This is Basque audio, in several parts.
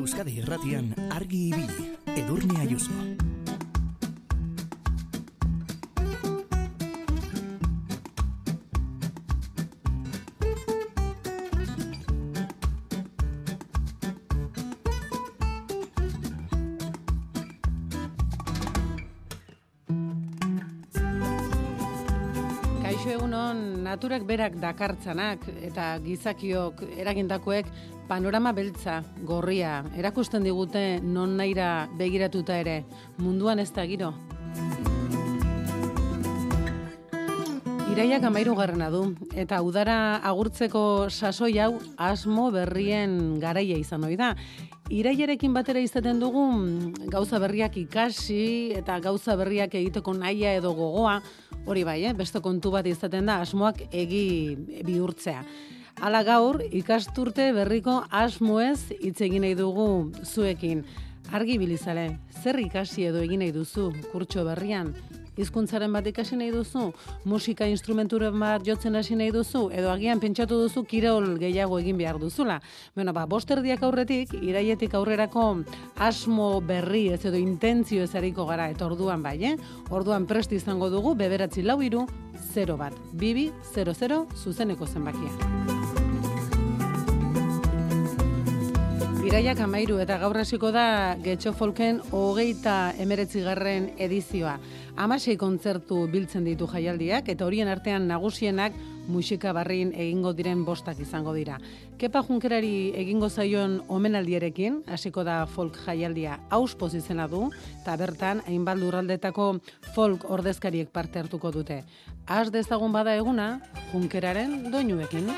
Euskadi Irratian argi ibili, Edurne Ayuso. Kaixo egunon, naturak berak dakartzanak eta gizakiok eragindakoek panorama beltza, gorria, erakusten digute non naira begiratuta ere, munduan ez da giro. Iraiak amairu garrana du, eta udara agurtzeko sasoi hau asmo berrien garaia izan ohi da. Iraiarekin batera izaten dugu gauza berriak ikasi eta gauza berriak egiteko naia edo gogoa, hori bai, eh? beste kontu bat izaten da asmoak egi bihurtzea. Hala gaur, ikasturte berriko asmoez hitz egin nahi dugu zuekin. Argi bilizale, zer ikasi edo egin nahi duzu kurtso berrian? hizkuntzaren bat ikasi nahi duzu, musika instrumenturen bat jotzen hasi nahi duzu, edo agian pentsatu duzu kirol gehiago egin behar duzula. Bueno, ba, bosterdiak aurretik, iraietik aurrerako asmo berri ez edo intentzio ez hariko gara, eta orduan bai, eh? Orduan prest izango dugu, beberatzi lau iru, 0 bat, bibi, 00, zuzeneko zenbakia. Iraiak amairu eta gaur hasiko da Getxo Folken hogeita emeretzigarren edizioa. Amasei kontzertu biltzen ditu jaialdiak eta horien artean nagusienak musika barrin egingo diren bostak izango dira. Kepa Junkerari egingo zaion omenaldierekin, hasiko da folk jaialdia auspoz izena du, eta bertan, hainbat lurraldetako folk ordezkariek parte hartuko dute. Az dezagun bada eguna, Junkeraren doinuekin.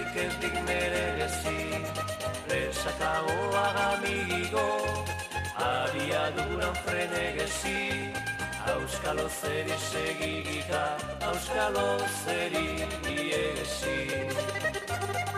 Altzerik ez dik meregezi. Esakagoa da migigo, abiaduran frenegezi, Auskalo zeri segigika, auskalo zeri iegezi.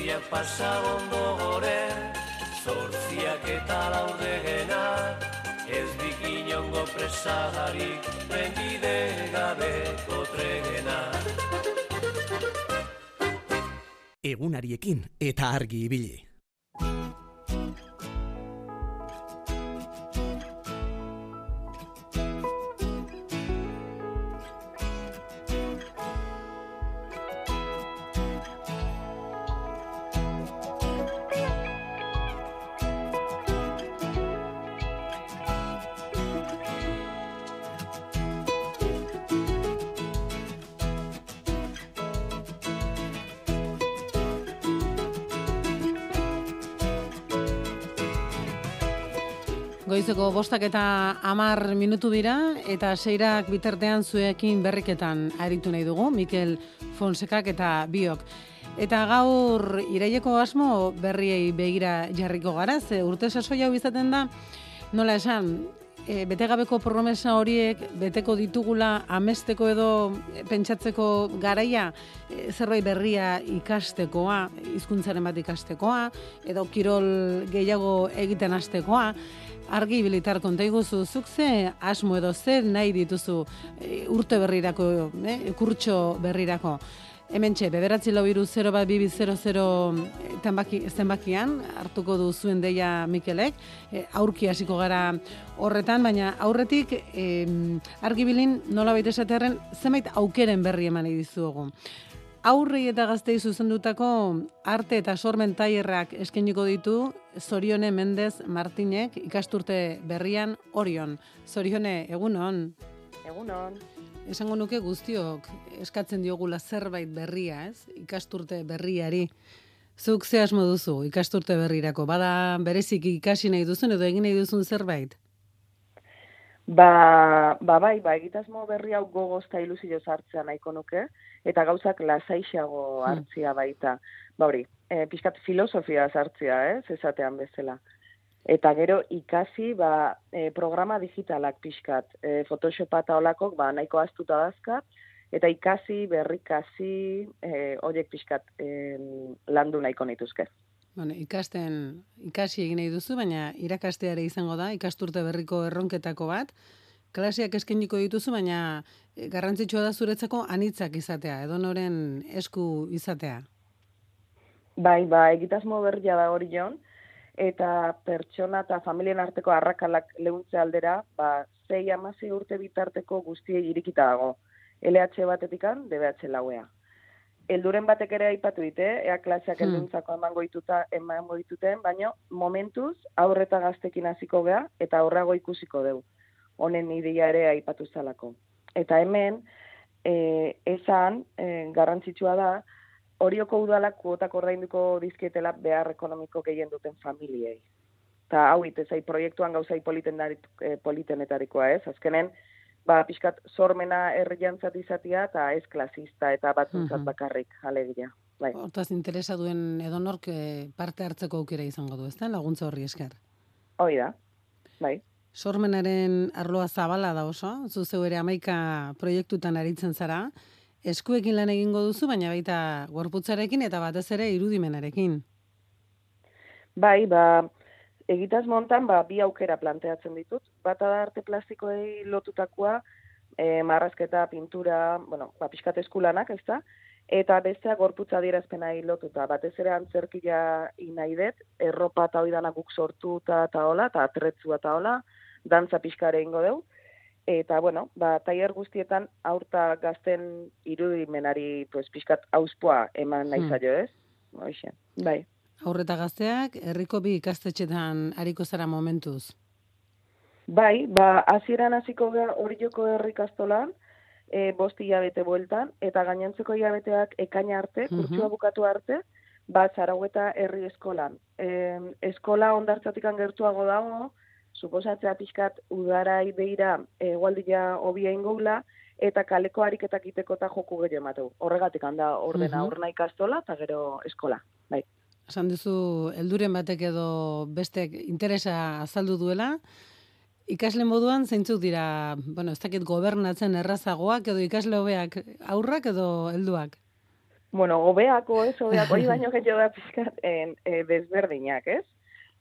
Zortziak pasa ondo gore, zortziak eta laurdegena, ez bikinongo presagarik, trenbide gabeko tregena. Egunariekin eta argi ibili. Bostak eta amar minutu dira, eta seirak bitartean zuekin berriketan aritu nahi dugu, Mikel Fonsekak eta biok. Eta gaur iraieko asmo berriei begira jarriko gara, ze urte sasoia izaten da, nola esan, e, betegabeko promesa horiek beteko ditugula amesteko edo pentsatzeko garaia e, zerbait berria ikastekoa, hizkuntzaren bat ikastekoa, edo kirol gehiago egiten hastekoa, argi bilitar konta iguzu, zuk ze asmo edo zer nahi dituzu e, urte berrirako, e, kurtso berrirako. Hemen txe, beberatzi lau iru 0 bat bibi 00 tenbaki, zenbakian, hartuko du zuen deia Mikelek, e, aurki hasiko gara horretan, baina aurretik e, argi bilin nola baita esatearen zenbait aukeren berri eman dizuegu. Aurrei eta gaztei zuzendutako arte eta sormen tailerrak eskainiko ditu Zorione Mendez Martinek ikasturte berrian Orion. Zorione, egunon. Egunon. Esango nuke guztiok eskatzen diogula zerbait berria, ez? Ikasturte berriari. Zuk ze asmo duzu ikasturte berrirako? Bada berezik ikasi nahi duzun edo egin nahi duzun zerbait? Ba, ba bai, ba, egitasmo berri hau gogoz eta ilusio hartzea nahiko nuke, eta gauzak lasaixago Hmm. hartzia baita. Ba hori, e, pixkat filosofia hartzia, ez, esatean bezala. Eta gero ikasi, ba, e, programa digitalak pixkat, e, Photoshopa eta olakok, ba, nahiko astuta dazkat, eta ikasi, berrikasi, e, horiek pixkat e, landu nahiko nituzke. Bueno, ikasten, ikasi egin nahi duzu, baina irakasteare izango da, ikasturte berriko erronketako bat. Klaseak eskeniko dituzu, baina eh, garrantzitsua da zuretzako anitzak izatea, edonoren esku izatea. Bai, ba, egitasmo berria da hori jon, eta pertsona eta familien arteko arrakalak lehuntze aldera, ba, zei amasi urte bitarteko guztiei irikita dago. LH batetikan, DBH lauea. Elduren batek ere aipatu dite, ea klaseak Hmm. helduntzako emango dituten, emango dituten, baina momentuz aurreta gaztekin hasiko gea eta aurrago ikusiko deu. Honen ideia ere aipatu zalako. Eta hemen, e, esan, e, garrantzitsua da, horioko udalak kuotak ordainduko dizkietela behar ekonomiko gehien duten familiei. Eta hau itezai proiektuan gauzai politen, e, politenetarikoa ez, azkenen, ba, pixkat sormena herriantzat izatia eta ez klasista eta batzuntzat Mhm. bakarrik alegia. Bai. Hortaz interesa duen edonork eh, parte hartzeko aukera izango du, ezta? Laguntza horri esker. Hoi da, bai. Sormenaren arloa zabala da oso, zu zeu ere amaika proiektutan aritzen zara, eskuekin lan egingo duzu, baina baita gorputzarekin eta batez ere irudimenarekin. Bai, ba, egitaz montan, ba, bi aukera planteatzen ditut. Bata da arte plastikoei lotutakoa, e, marrazketa, pintura, bueno, ba, pixkat eskulanak, ez da? Eta bestea gorputza adierazpenai lotuta. Batez ere antzerkia nahi dut, erropa eta hori guk sortuta eta hola, eta atretzua eta hola, dantza pixkare ingo deu. Eta, bueno, ba, taier guztietan aurta gazten irudimenari, pues, pixkat auspoa eman nahi Hmm. zaio, ez? Hoxe, bai. Aurreta gazteak, herriko bi ikastetxetan hariko zara momentuz. Bai, ba, hasieran hasiko gara hori joko herrikastolan, e, bost hilabete bueltan, eta gainontzeko hilabeteak ekaina arte, Mhm. kurtsua bukatu arte, ba, zaraueta herri eskolan. E, eskola ondartzatikan gertuago dago, suposatzea pixkat udarai beira egualdia hobia ingula, eta kaleko ariketak iteko eta joku gehiago emateu. Horregatik handa ordena Mhm. urna ikastola, eta gero eskola. Bai. Esan duzu, helduren batek edo bestek interesa azaldu duela, ikasle moduan zeintzuk dira, bueno, ez dakit gobernatzen errazagoak edo ikasle hobeak aurrak edo helduak? bueno, hobeako, ez, hobeako, hori baino gehiago da pizkat en, e, desberdinak, ez?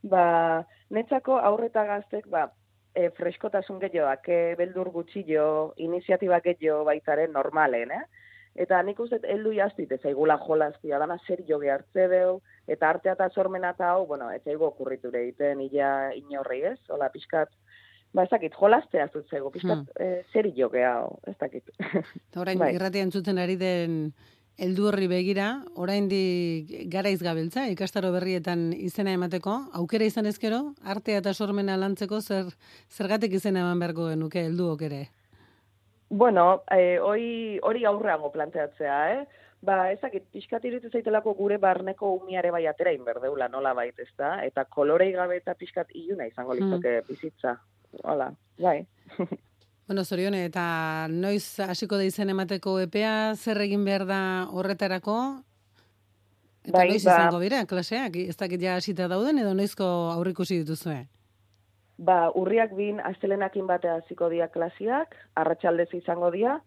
Ba, netzako aurreta gaztek, ba, e, freskotasun gehiagoak, e, beldur gutxillo, iniziatiba gehiago baitaren normalen, eh? Eta nik uste, heldu jaztit, ez aigula jolaztia, dana zer joge hartze deu, eta artea eta sormena eta hau, bueno, ez aigu okurriture egiten, illa inorri ez, hola, pixkat, ba, ez dakit, jolaztea zut zego, pixkat, Hmm. eh, zer joge hau, ez dakit. Eta orain Bai. irratia entzuten ari den heldu horri begira, oraindik garaiz gabiltza, ikastaro berrietan izena emateko, aukera izan ezkero, artea eta sormena lantzeko zer zergatik izena eman beharko genuke helduok ere. Bueno, eh, hori, hori aurreago planteatzea, eh? Ba, ezakit, pixkat iruditu zaitelako gure barneko umiare bai atera inberdeula, nola bait, ez da? Eta kolorei gabe eta pixkat iluna izango litzake bizitza. Hola, bai. Bueno, zorione, eta noiz hasiko da izen emateko epea, zer egin behar da horretarako? Eta Bai, noiz ba- izango dira, klaseak, ez dakit ja hasita dauden, edo noizko aurrikusi dituzue? Ba, urriak bin astelenakin batea hasiko dira klasiak, arratsaldez izango dira,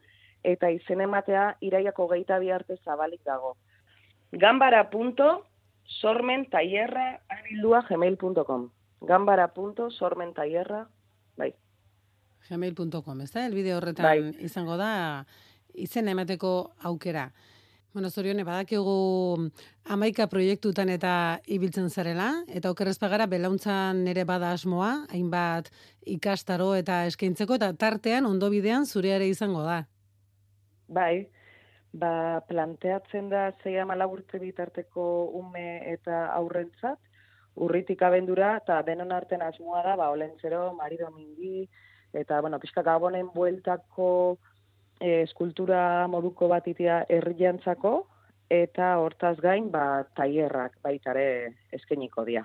eta izen ematea iraiako geita arte zabalik dago. Gambara.sormentailerra abildua gmail.com Gambara.sormentailerra, bai. gmail.com, ez da? Elbide horretan Bai. izango da izen emateko aukera. Bueno, zorione, badakigu amaika proiektutan eta ibiltzen zarela, eta okerrez pagara belauntzan ere bada asmoa, hainbat ikastaro eta eskaintzeko, eta tartean ondo bidean zureare izango da. Bai, ba, planteatzen da zei amala urte bitarteko ume eta aurrentzat, urritik abendura, eta denon arten asmoa da, ba, olentzero, marido mingi, eta, bueno, pixka gabonen bueltako e, eskultura moduko bat itia herriantzako, eta hortaz gain, ba, tailerrak baitare eskeniko dia.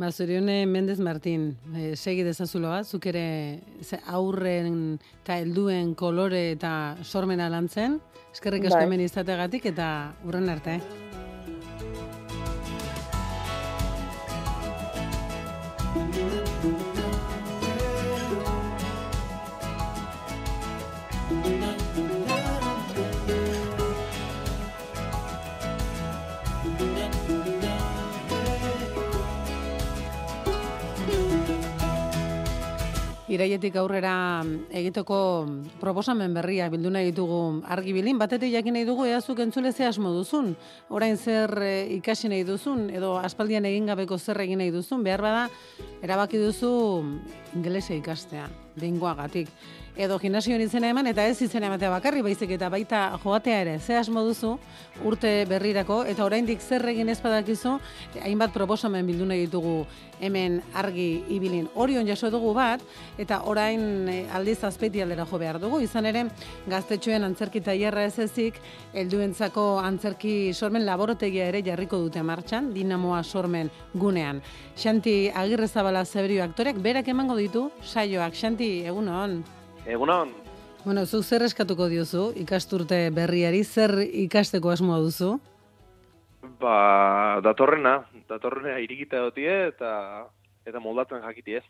Ba, zorione Mendez Martin, e, segi dezazuloa, zuk ere aurren eta helduen kolore eta sormena lantzen, eskerrik asko Bai. hemen izategatik eta urren arte. Iraietik aurrera egiteko proposamen berria bildu nahi ditugu argibilin, batetik jakin nahi dugu eazuk entzule ze asmo duzun, orain zer e, ikasi nahi duzun, edo aspaldian egin gabeko zer egin nahi duzun, behar bada, erabaki duzu ingelesa ikastea, dengoagatik. Edo gimnasioan izena eman eta ez izena ematea bakarri baizik eta baita joatea ere, ze asmo duzu urte berrirako, eta oraindik zer egin ez badakizu, hainbat proposamen bildu nahi ditugu hemen argi ibilin. Orion jaso dugu bat, eta orain eh, aldiz azpeti aldera jo behar dugu. Izan ere, gaztetxoen antzerki tailerra ez ezik, helduentzako antzerki sormen laborotegia ere jarriko dute martxan, dinamoa sormen gunean. Xanti Agirre Zabala Zeberio aktorek berak emango ditu saioak. Xanti, egunon. Egunon, Bueno, zu zer eskatuko diozu ikasturte berriari, zer ikasteko asmoa duzu? ba, datorrena, datorrena irikita dotie eta eta moldatzen jakitie.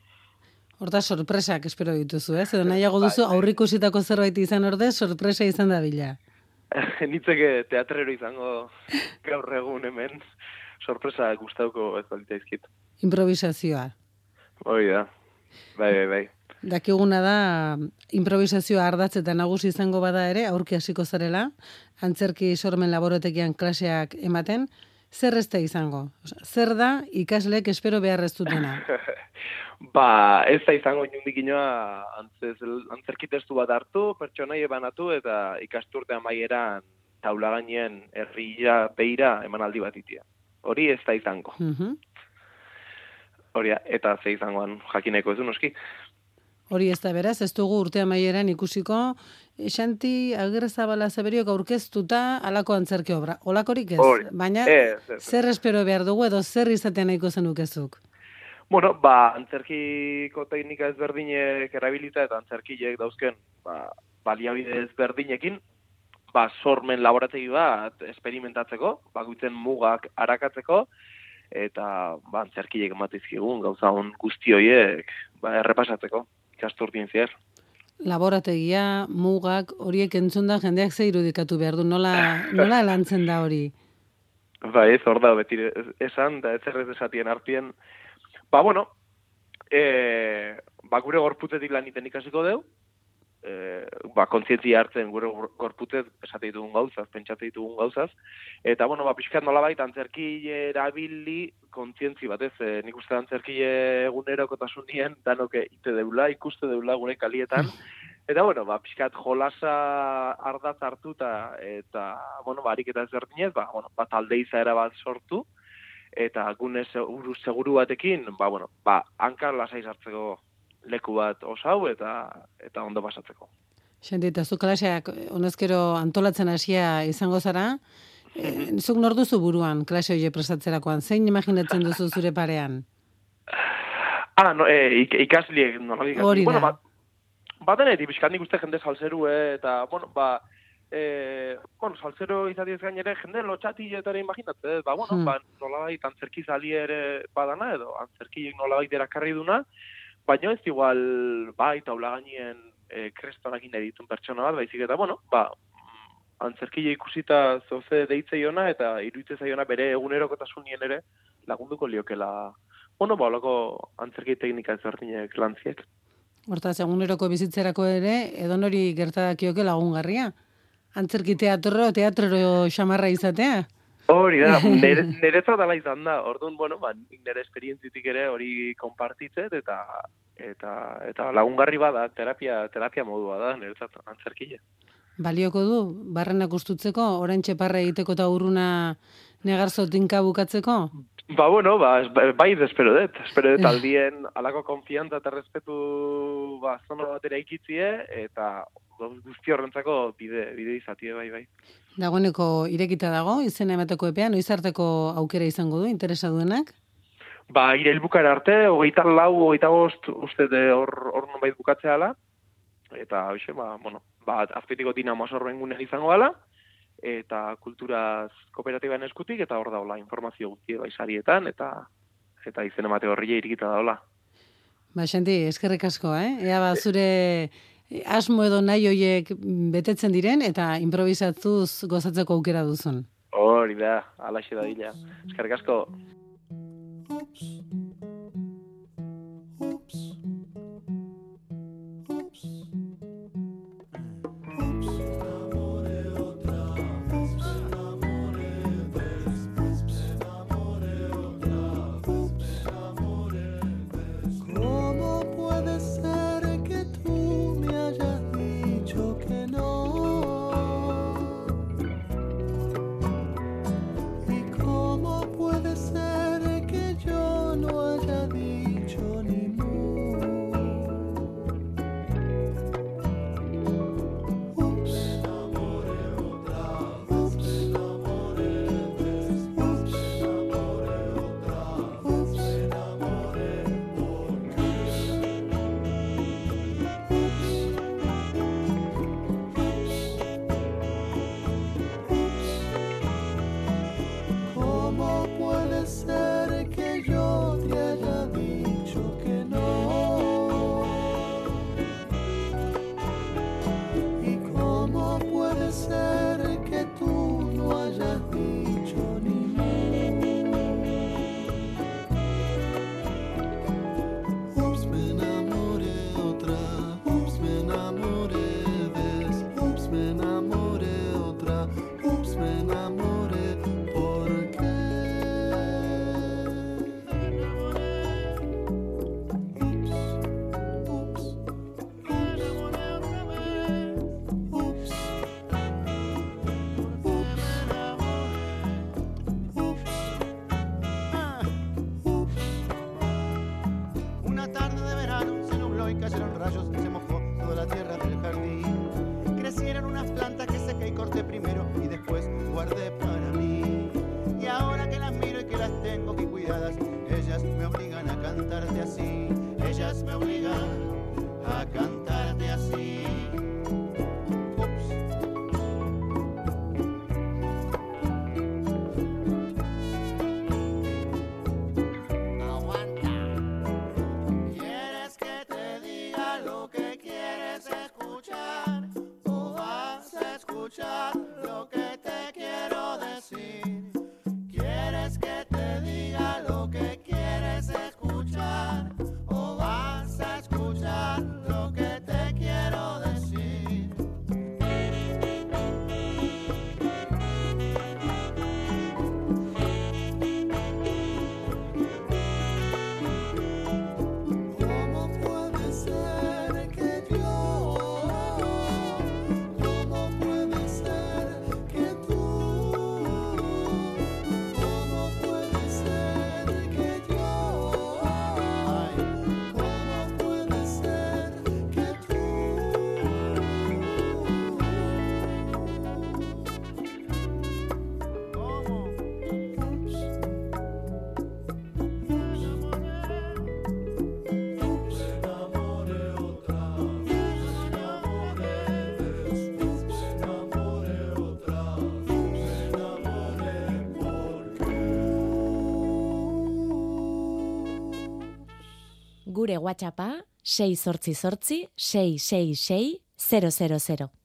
Horta sorpresak espero dituzu, ez? Edo nahiago duzu aurrikusitako zerbait izan orde, sorpresa izan da bila. Nitzeke teatrero izango gaur egun hemen, sorpresa gustauko ez balitaizkit. Improvisazioa. Hoi da, bai, bai, bai. Dakiguna da improvisazioa ardatz eta nagusi izango bada ere, aurki hasiko zarela, antzerki sormen laborotekian klaseak ematen, zer ez da izango? Zer da ikasleek espero behar ez dutena? Ba, ez da izango inundik inoa antzerki testu bat hartu, pertsonai banatu eta ikasturte amaieran taula gainen herria beira emanaldi bat itia. Hori ez da izango. Mhm. Hori da, eta ze izangoan jakineko ez du noski. Hori ez da beraz, ez dugu urte amaieran ikusiko, Xanti Agirre Zabala Zeberiok aurkeztuta alako antzerki obra. Olakorik ez, Hori, baina Ez, ez, ez. zer espero behar dugu edo zer izatea nahiko zenukezuk? Bueno, ba, antzerkiko teknika ezberdinek erabilita eta antzerkiek dauzken ba, baliabide ezberdinekin, ba, sormen laborategi bat esperimentatzeko, bakoitzen mugak arakatzeko, eta ba, antzerkiek ematizkigun gauza hon guzti horiek ba, errepasatzeko ikasturtien zier. laborategia, mugak, horiek entzunda jendeak ze irudikatu behar du, nola, nola lantzen da hori? Ba, ez hor da, beti esan, da ez errez esatien artien. Ba, bueno, e, ba, gure gorputetik lan iten ikasiko deu, e, ba, kontzientzia hartzen gure gorputet esate ditugun gauzaz, pentsate ditugun gauzaz, eta, bueno, ba, pixkat nola baita antzerki erabili kontzientzi batez, e, nik uste antzerki eguneroko tasunien, danoke ite deula, ikuste deula gure kalietan, Eta, bueno, ba, pixkat jolasa ardatz hartuta, eta, bueno, barik eta ezberdinez, ba, bueno, bat alde izaera bat sortu, eta gune seguru, seguru batekin, ba, bueno, ba, hankar lasai hartzeko leku bat osau eta eta ondo pasatzeko. Xendi, eta zu klaseak honezkero antolatzen hasia izango zara, e, zuk nor duzu buruan klase hori prestatzerakoan, zein imaginatzen duzu zure parean? Ah, no, e, ikasliek, no, Hori da. Bueno, ba, batenetik, bizkat nik uste jende salzeru, eh, eta, bueno, ba, e, bueno, salzero izatiez gain ere, jende lotxatiletara imaginatzen, ba, bueno, hmm. ba, nolabait antzerki zali ere badana, edo antzerkiek nolabait erakarri duna, baina ez igual, ba, eta ula gainien e, krestonak editun pertsona bat, baizik eta, bueno, ba, antzerkile ikusita zoze deitze iona, eta iruitze zaiona bere egunerokotasunien ere lagunduko liokela, bueno, ba, olako antzerki teknika ezberdinek lantziek. Hortaz, eguneroko bizitzerako ere, edon hori gertadakioke lagungarria. Antzerki teatro, teatro xamarra izatea. Hori da, nire, nire dala izan da. Orduan, bueno, ba, nire esperientzitik ere hori konpartitzet eta eta eta lagungarri bada, terapia, terapia modua da, nire antzerkile. Balioko du, barrenak ustutzeko, orain txeparra egiteko eta urruna negarzo tinka bukatzeko? Ba, bueno, ba, bai, espero dut. Espero dut aldien alako konfiantza eta respetu ba, zono batera ikitzie, eta guzti horrentzako bide, bide izatie, bai, bai. Dagoeneko irekita dago, izena emateko epea, noiz harteko aukera izango du, interesa duenak? Ba, ire hilbukara arte, hogeita lau, hogeita bost, uste de hor, hor non bukatzea ala, eta, hoxe, ba, bueno, ba, azpetiko dinamo asorroen izango ala, eta kulturaz kooperatiban eskutik, eta hor daula informazio guztie baisarietan, eta eta izen emate horri irikita daula. Ba, xenti, eskerrik asko, eh? Ea ba, zure asmo edo nahi hoiek betetzen diren, eta improvisatzuz gozatzeko aukera duzun. Hori da, alaxe da dila. Eskerrik asko. Gure WhatsAppa 6 sortzi sortzi 666 000.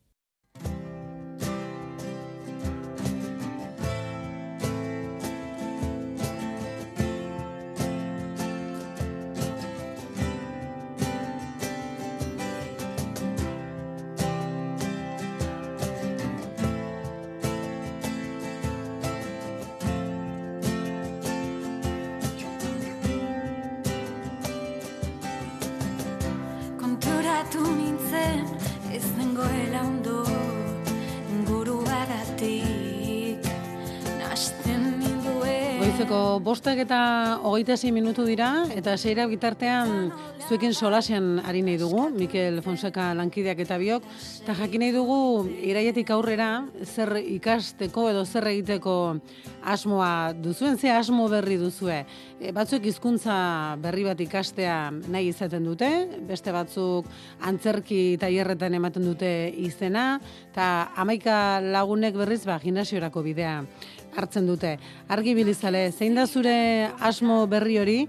Konturatu nintzen ez nengoela ondo guruagatik nasten ninduen. Goizeko bostak eta hogeita sei minutu dira, eta seira bitartean zuekin solasean ari nahi dugu, Mikel Fonseca lankideak eta biok, eta jakin nahi dugu iraietik aurrera zer ikasteko edo zer egiteko asmoa duzuen, ze asmo berri duzue. E, batzuk hizkuntza berri bat ikastea nahi izaten dute, beste batzuk antzerki tailerretan ematen dute izena, eta amaika lagunek berriz ba, gimnasiorako bidea hartzen dute. Argi bilizale, zein da zure asmo berri hori,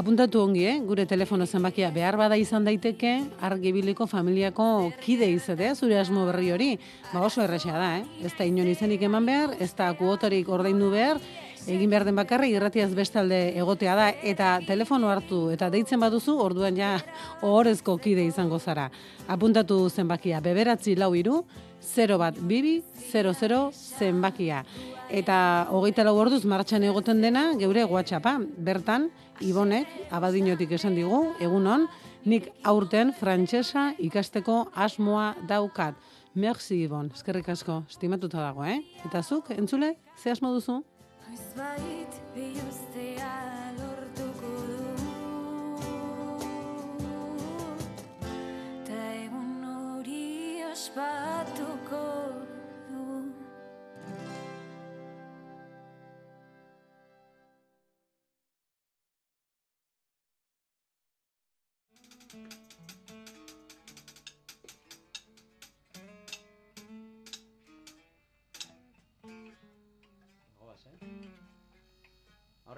Apuntatu ongi, eh? gure telefono zenbakia behar bada izan daiteke, argibiliko familiako kide izatea, zure asmo berri hori. Ba oso erresa da, eh? ez da inon izenik eman behar, ez da kuotorik ordaindu behar, egin behar den bakarra irratiaz bestalde egotea da, eta telefono hartu, eta deitzen baduzu, orduan ja ohorezko kide izango zara. Apuntatu zenbakia, beberatzi lau iru, 0 bat bibi, 00 zenbakia. Eta hogeita lau orduz martxan egoten dena, geure WhatsAppa. Bertan, Ibonek, abadinotik esan digu, egunon, nik aurten frantsesa ikasteko asmoa daukat. Merci, Ibon, eskerrik asko, estimatuta dago, eh? Eta zuk, entzule, ze asmo duzu? Noizbait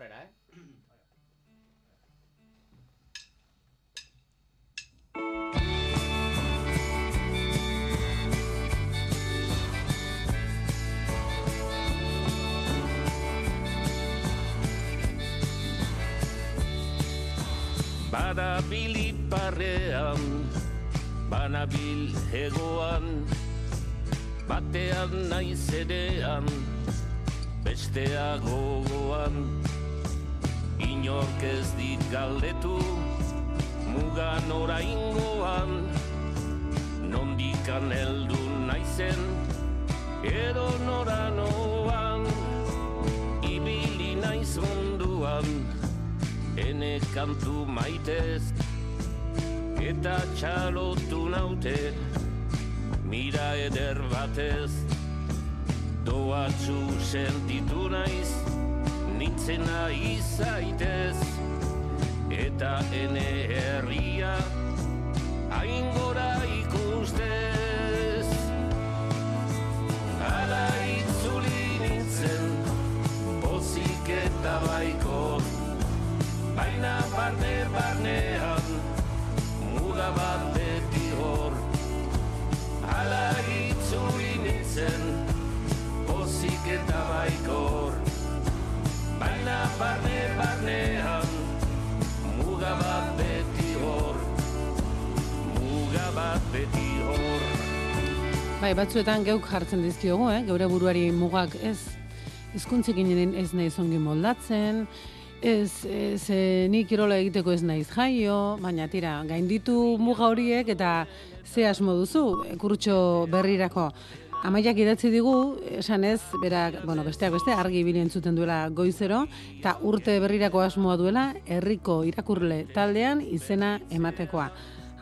Aurrera, eh? Badabil iparrean, banabil hegoan, batean naiz edean, bestea gogoan. Inork ez dit galdetu, mugan oraingoan, nondikan heldu naizen, edo noranoan, ibili naiz munduan, ene kantu maitez, eta txalotu naute, mira eder batez, doatzu sentitu naiz, nintzena izaitez, eta ene herria, aingora ikustez. Hala itzuli nintzen, pozik eta baikor, baina barne barnean, muga bat beti hor. Hala itzuli nintzen, pozik eta baikor, baina barne barnean, muga bat beti hor. Muga bat beti hor. Bai, batzuetan geuk jartzen dizkiogu, eh? geure buruari mugak ez hizkuntzekin ez naiz ongi moldatzen, ez, ez e, nik kirola egiteko ez naiz jaio, baina tira, gainditu muga horiek eta ze asmo duzu, e, kurtxo berrirako. Amaiak idatzi digu, esan ez, berak, bueno, besteak beste, argi ibili entzuten duela goizero, eta urte berrirako asmoa duela, herriko irakurle taldean izena ematekoa.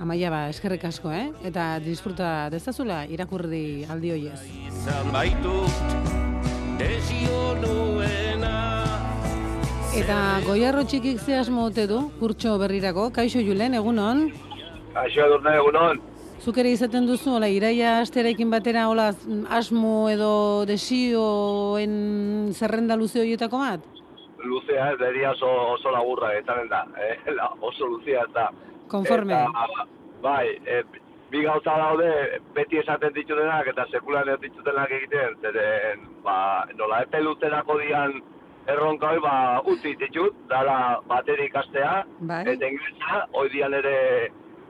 Amaia ba, eskerrik asko, eh? Eta disfruta dezazula irakurri aldi hoiez. Izan baitut, desio nuena. Eta goiarro txikik ze asmo ote du, kurtxo berrirako, kaixo julen, egunon? Kaixo edurne egunon. Zuk ere izaten duzu, hola, iraia asterekin batera, hola, asmo edo desioen zerrenda luze horietako bat? luzea, ez deria oso, oso laburra, ezanen da, eh? La, oso luzea ez da. Konforme. Eta, bai, e, bi gauza daude, beti esaten ditutenak eta sekulan ez ditutenak egiten, zeren, ba, nola epe luzerako dian erronka hoi, ba, utzi ditut, dala bateri ikastea, Bai. eta inglesa, hoi dian ere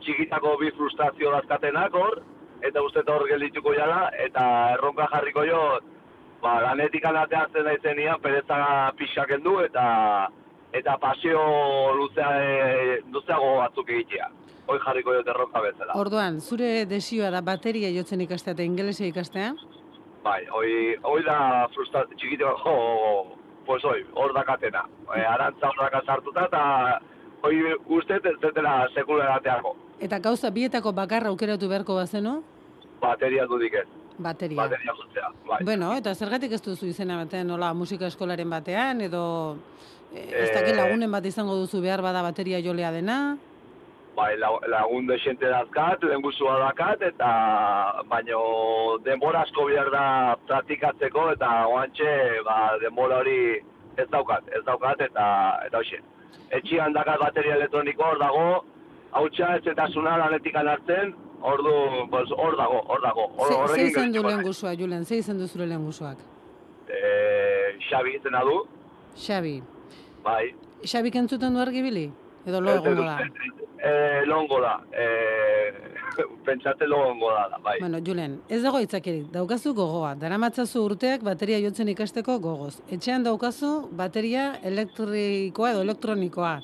txikitako bi frustrazio dazkatenak hor, eta uste hor geldituko jala, eta erronka jarriko jo, ba, lanetik anateatzen naizenian, pereza pixak du eta eta pasio luzea, e, luzeago batzuk egitea. Hoi jarriko jo erronka bezala. Orduan, zure desioa da bateria jotzen ikastea eta ingelesa ikastea? Bai, hoi, hoi da frustra, txikiteko, pues hoi, hor dakatena. E, arantza hor daka sartuta eta hoi uste ez dutela sekula erateako. Eta gauza bietako bakarra aukeratu beharko bazenu? Bateria dudik ez. Bateria. Bateria jotzea, bai. Bueno, eta zergatik ez duzu izena batean, nola musika eskolaren batean, edo eh, ez Eh, dakit lagunen bat izango duzu behar bada bateria jolea dena? Bai, la- lagun desente dazkat, lehengusua dakat, eta baino denbora asko behar da praktikatzeko, eta oantxe, ba, denbora hori ez daukat, ez daukat, eta, eta hoxe. Etxian dakat bateria elektroniko hor dago, hautsa ez eta zuna lanetik hartzen, ordu, pues, hor dago, hor dago. Hor, Ze, ze izen du lehen guzua, Julen, ze izen du zure lehen guzuak? Eh, Xabi izena du, Xabi. bai. Xabi kentzuten du argibili? Edo lo egongo da? Eh, longo da, eh, pentsate longo da, bai. Bueno, Julen, ez dago itzakirik, daukazu gogoa, daramatzazu urteak bateria jotzen ikasteko gogoz. Etxean daukazu bateria elektrikoa edo elektronikoa.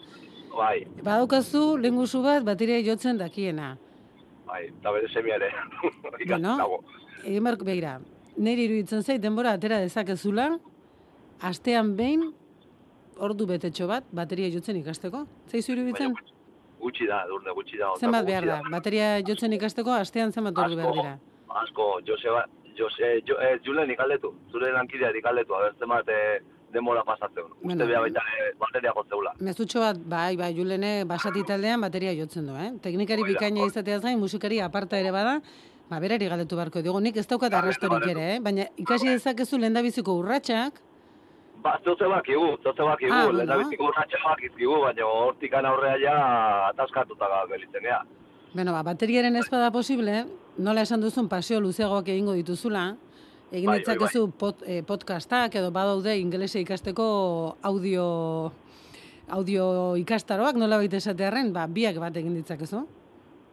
Bai, Badaukazu lengusu bat bateria jotzen dakiena. bai, eta bere semia ere. Ikasi Bueno, egin beharko begira. Neri iruditzen zait denbora atera dezakezula, astean behin ordu betetxo bat bateria jotzen ikasteko. Zaizu iruditzen? Gutxi da, durne gutxi da. Zenbat behar da? Bateria jotzen ikasteko astean zenbat ordu behar dira? Asko, Joseba, Jose, jo, eh, Julen ikaldetu, zure lankidea ikaldetu, a ber, zenbat eh, denbora pasatzen. Uste Bueno, baita eh, bateria jotzeula. Mezutxo bat, bai, bai, Julene basati taldean bateria jotzen du, eh? Teknikari Hoi da, bikaina izateaz gain, musikari aparta ere bada, ba, berari galdetu beharko digu. Nik ez daukat arrastorik ere, eh? Baina ikasi dezakezu lehendabiziko urratsak, Ba, zoze bakigu, zoze bakigu, Ah, ah, lehendabiziko urratxe bakizkigu, baina hortikan aurrea ja ataskatuta gelitzen, ea. Bueno, ba, bateriaren ez bada posible, nola esan duzun pasio luzeagoak egingo dituzula, egin Bai, bai, ditzakezu pod, eh, podcastak edo badaude ingelesa ikasteko audio audio ikastaroak nola baita esatearren, ba, biak bat egin ditzakezu.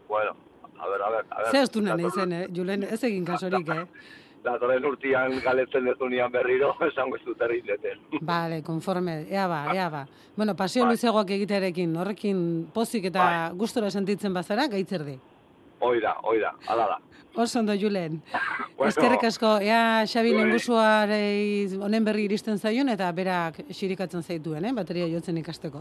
Bueno, a ber, a ber, a ber. Ze astuna nahi Datorren- zen, eh? Julen, ez egin kasorik, eh? Datorren urtian galetzen dezunian berriro, esango ez dut erriteten. Vale, konforme, ea ba, ea ba. Bueno, pasio Bai. luzeagoak egitearekin, horrekin pozik eta gustora sentitzen bazara, gaitzerdi. Hoi da, hoi da, ala da. Oso ondo, Julen. Bueno. Eskerrik asko, ea Xabi Bai. lengusuarei honen berri iristen zaion eta berak xirikatzen zaituen, eh, bateria jotzen ikasteko.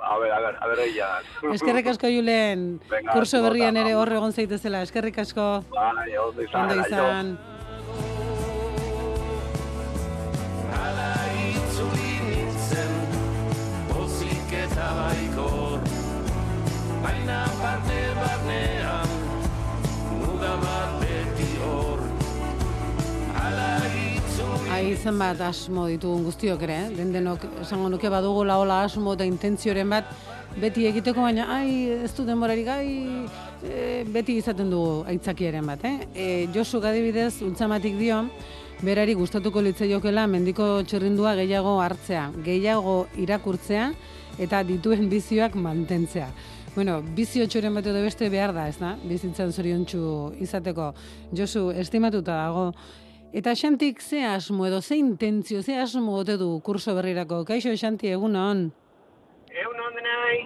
A ber, a ber, a ber, egia. Eskerrik asko, Julen. Venga, Kurso berrian ere hor egon zaitezela. Eskerrik asko. Bai, ondo izan. Ondo izan. Zenbat asmo ditugun guztiok ere, eh? den denok esango nuke badugu laola asmo eta intentzioren bat beti egiteko, baina ai, ez du denborarik, ai, e, beti izaten dugu aitzakiaren bat, eh? E, Josu adibidez ultzamatik dio, berari gustatuko litzaiokeela mendiko txerrindua gehiago hartzea, gehiago irakurtzea eta dituen bizioak mantentzea. Bueno, bizio txoren bat edo beste behar da, ez da? Bizitzan zoriontsu izateko. Josu, estimatuta dago, Eta Xantik ze asmo edo ze intentzio, ze asmo ote du kurso berrirako? Kaixo Xanti, egun hon. Egun onden nahi.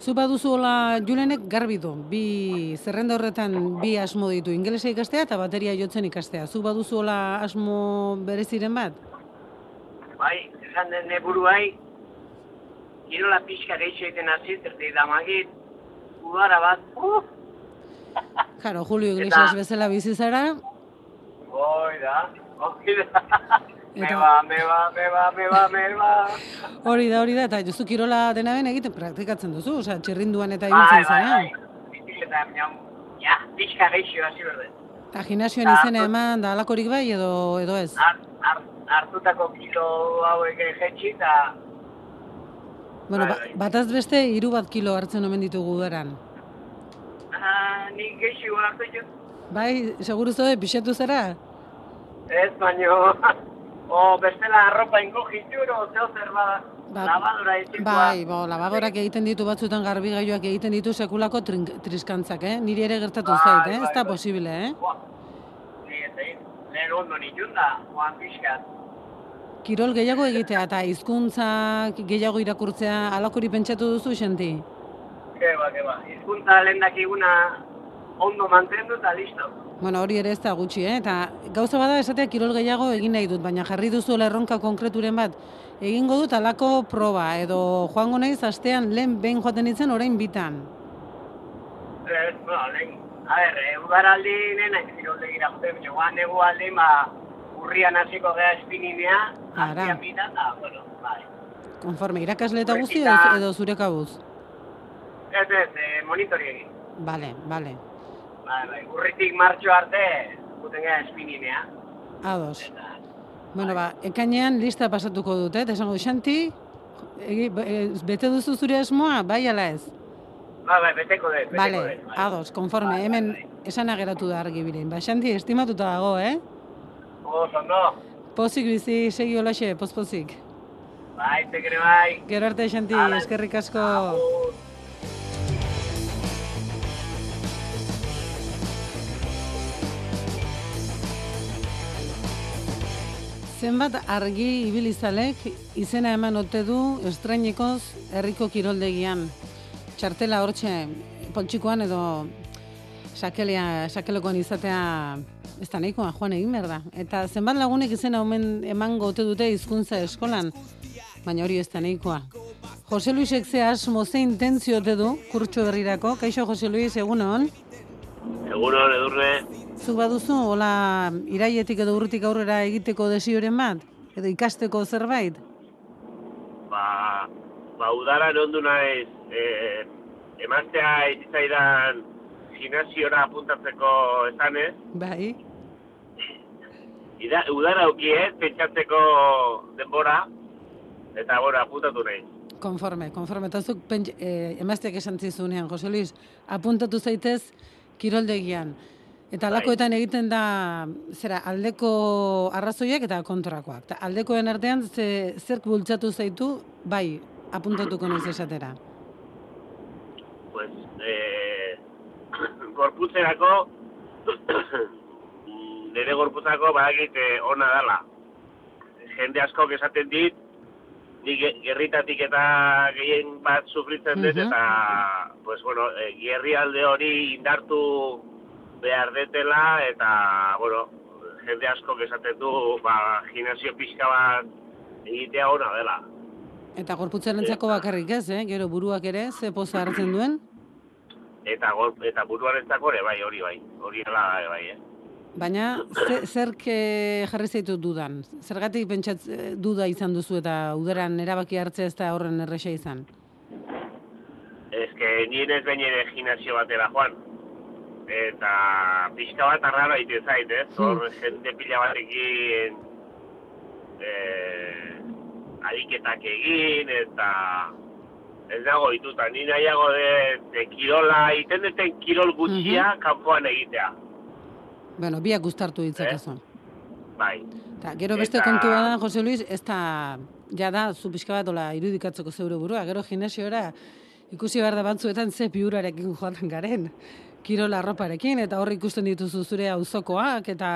Zu baduzu hola Julenek garbi du. Bi zerrenda horretan bi asmo ditu, ingelesa ikastea eta bateria jotzen ikastea. Zu baduzu hola asmo bereziren bat? Bai, esan den neburuai, kirola pixka gehiago egiten hasi, zerte damagit, udara bat, uf, Jaro, Julio Iglesias bezala bizi zara, oi da, oi da. Eta- ba, me ba, me ba, me ba, me ba. hori da, hori da, eta jozu kirola dena ben egiten praktikatzen duzu, osea, txerrinduan eta Bai, ibiltzen bai, zara. bai. Eta, ja, ja, pixka gehiago hasi berde. Eta gimnasioan izena eman da alakorik bai edo edo ez? Har, har, hartutako kilo hauek jetxi eta Bueno, ba, bai. bataz beste hiru bat kilo hartzen omen ditugu udaran. Ah, nik gehiago hartu jo. Bai, seguru zoe, pixatu zara? Ez, baino... o, bestela arropa ingo jituro, zeo zer bada. Ba- Labadora. Bai, bo, labadorak egiten ditu batzutan garbigailuak egiten ditu sekulako trink, triskantzak, eh? Niri ere gertatu Bai, zait, eh? bai, Ez da bai. posible, eh? Egin. Lehen ondo nitunda, joan pixkat. Kirol gehiago egitea eta hizkuntzak gehiago irakurtzea alakori pentsatu duzu, Xenti? Keba, keba. Hizkuntza lehen dakiguna ondo mantendu eta listo. Bueno, hori ere ez da gutxi, eh? Eta gauza bada esatea kirol gehiago egin nahi dut, baina jarri duzu erronka konkreturen bat. Egingo dut alako proba, edo joango naiz astean lehen behin joaten nintzen orain bitan. Ez, bueno, lehen, a ber, e, udaraldi nena kiroldegira jute, baina guan negu aldin, ba, urrian hasiko gea espininea, Ara. azpian bita, eta, bueno, bai. Konforme, irakasle eta guzti edo, edo zure kabuz. Ez, ez, e, monitori egin. Bale, bale. Bai, bai, urritik martxo arte, guten gea espininea. Ados. Bueno, ba, ekainean lista pasatuko dut, eh? Eta esango, Xanti, egi, bete duzu zure asmoa, bai ala ez? Bai, bai, beteko dut, beteko Bale, dut. Bai. ados, konforme, Bai, hemen bai, esana geratu da argi birein. Ba, Xanti, estimatuta dago, eh? Oso, ondo. Pozik bizi, segi olaxe, pozpozik. Bai, tekere bai. Gero arte, Xanti, eskerrik asko. Agur. Zenbat argi ibilizalek izena eman ote du estrainekoz herriko kiroldegian. Txartela hortxe poltsikoan edo sakelea, sakelokoan izatea ez da nahikoa, joan egin behar da. Eta zenbat lagunek izena omen emango ote dute hizkuntza eskolan, baina hori ez da nahikoa. Jose Luisek ze asmo ze intentzio ote du kurtso berrirako. Kaixo Jose Luis, egunon? Egunon, edurne, Zuk baduzu, hola, iraietik edo urrutik aurrera egiteko desioren bat? Edo ikasteko zerbait? ba, ba udaran ondu naiz, e, emaztea izitzaidan gimnasiora apuntatzeko esanez, Bai. Ida, udara aukiet, pentsatzeko denbora, eta bueno, apuntatu naiz. Konforme, konforme. Eta zuk eh, emazteak esan zizunean, Jose Luis, apuntatu zaitez kiroldegian. Eta alakoetan egiten da, zera, aldeko arrazoiak eta kontrakoak. Ta aldekoen artean, ze, zerk bultzatu zaitu, bai, apuntatuko naiz esatera. Pues, e, gorputzerako, nire gorputzako badakit eh, ona dala. Jende askok esaten dit, ge- gerritatik eta gehien bat sufritzen dut, eta, pues, bueno, e, gerrialde hori indartu behar detela, eta, bueno, jende askok esaten du, ba, gimnasio pixka bat egitea ona dela. Eta gorputzarentzako bakarrik ez, eh? Gero buruak ere, ze poza hartzen duen. Eta, gor, eta buruarentzako ere bai, hori bai, hori ere bai, eh? Baina, ze, zerk eh, jarri zaitu dudan? Zergatik pentsatz eh, duda izan duzu eta udaran erabaki hartzea ez da horren erresa izan? Ez que nien ez behin ere gimnasio batera joan. Eta pixka bat arraro egiten zait, ez? Hor jende pila batekin eh, ariketak egin, eta ez dago dituta. Ni nahiago de, de kirola, egiten duten kirol gutxia kanpoan egitea. Bueno, biak gustartu ditzakezu. Bai. Eta gero beste Eta- kontua da, Jose Luis, ez da, ja da, zu pixka bat ola irudikatzeko zeure burua, gero gimnasiora ikusi behar da batzuetan ze piurarekin joaten garen, kirola arroparekin, eta hor ikusten dituzu zure auzokoak eta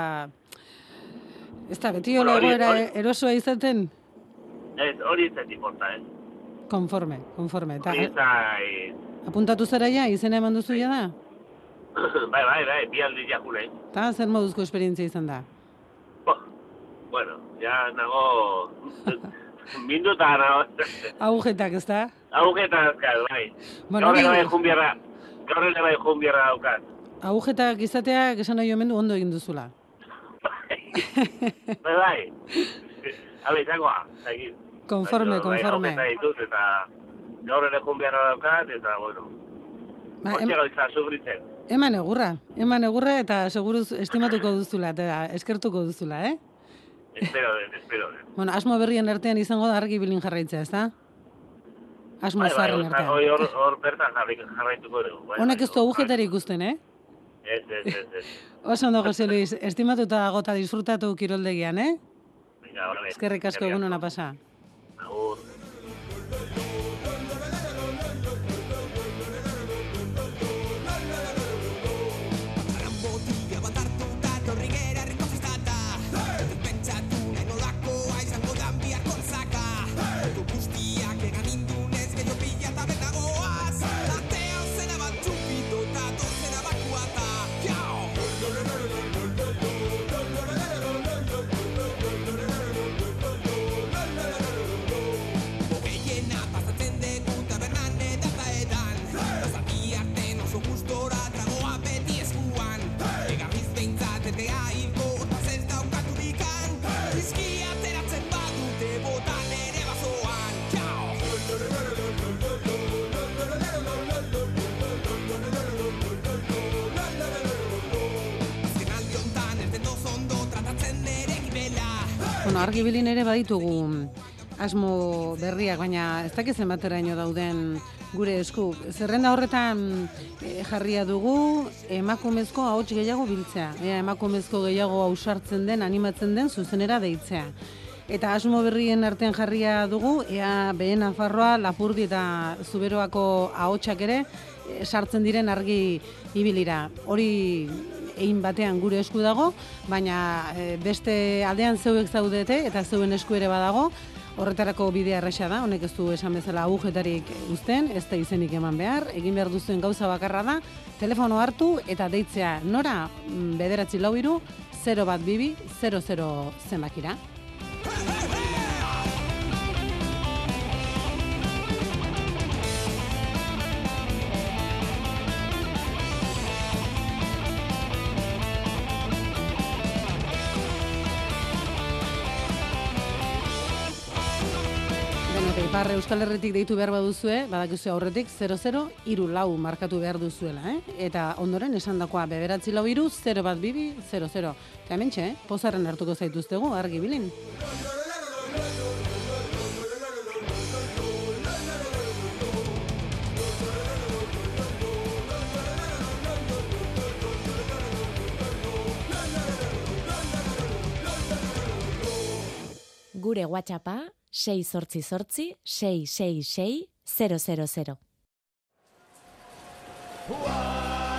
ez da, beti hori- egoera erosoa izaten, Ez, hori ez importa, ez? konforme, konforme. Eta zait... apuntatu zara ja, izena eman duzu ja da? bai, bai, bai, bi aldiz jaku nahi. Eta zer moduzko esperientzia izan da? Bueno, ja nago... Minduta nago... Agujetak, ez da? Agujeta azkaz, bai. Bueno, gaur ere bai jun biarra, gaur ere bai jun biarra daukat. Agujetak izateak esan nahi omen ondo egin duzula. bai, bai. Habe, izangoa, zaikin. Konforme, konforme. Bai, ditut, eta gaur ere jun biarra daukat, eta, bueno, Ba, em- sufritzen. Eman egurra, eman egurra eta seguruz estimatuko duzula eta eskertuko duzula, eh? Espero den, espero den. Bueno, asmo berrien artean izango da argi bilin jarraitzea, ez da? Asmo Bai, bai, zaharren hor- artean. hor, hor bertan jarraituko dugu. Bai, Honek bai, ez du agujetarik ikusten, eh? Ez, ez, ez, ez. Oso ondo, Jose Luis, estimatuta gota disfrutatu kiroldegian, eh? Venga, hori. Eskerrik asko egun ona pasa. Argibilin ere baditugu asmo berriak, baina ez dakiz zenbateraino dauden gure esku. Zerrenda horretan eh, jarria dugu emakumezko ahots gehiago biltzea. Ea emakumezko gehiago ausartzen den, animatzen den zuzenera deitzea. Eta asmo berrien artean jarria dugu, ea behen Nafarroa, Lapurdi eta Zuberoako ahotsak ere eh, sartzen diren argi ibilira. Hori egin batean gure esku dago, baina eh, beste aldean zeuek zaudete eta zeuen esku ere badago, horretarako bidea erresa da, honek ez du esan bezala agujetarik uzten, ez da izenik eman behar, egin behar duzuen gauza bakarra da, telefono hartu eta deitzea nora mm, bederatzi lau iru, 0 bat bibi, 00 zenbakira. Ipar Euskal Herritik deitu behar baduzue, badakizu aurretik 00 iru lau markatu behar duzuela, eh? Eta ondoren esan dakoa beberatzi lau iru, 0 bat bibi, 00. Eta hemen eh? pozarren hartuko zaituztegu, argi bilin. Gure WhatsAppa 688 666 000. Maitiaren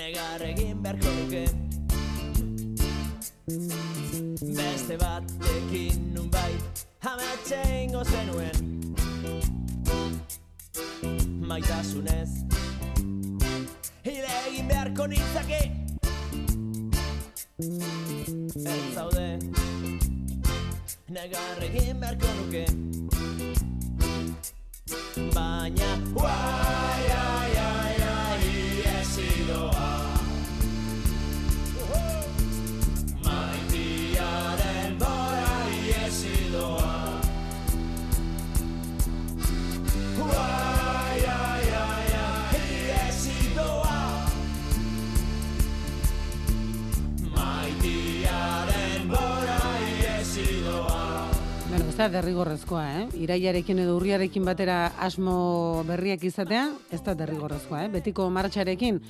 Negar egin beharko duke Beste batekin nunbait Ametxe ingo zenuen. Maitasunez Hile egin beharko nitzake Ez zaude Negar egin beharko nuke Baina Uai, Da derrigorrezkoa, eh? Iraiarekin edo urriarekin batera asmo berriak izatea, ez da derrigorrezkoa, eh? Betiko martxarekin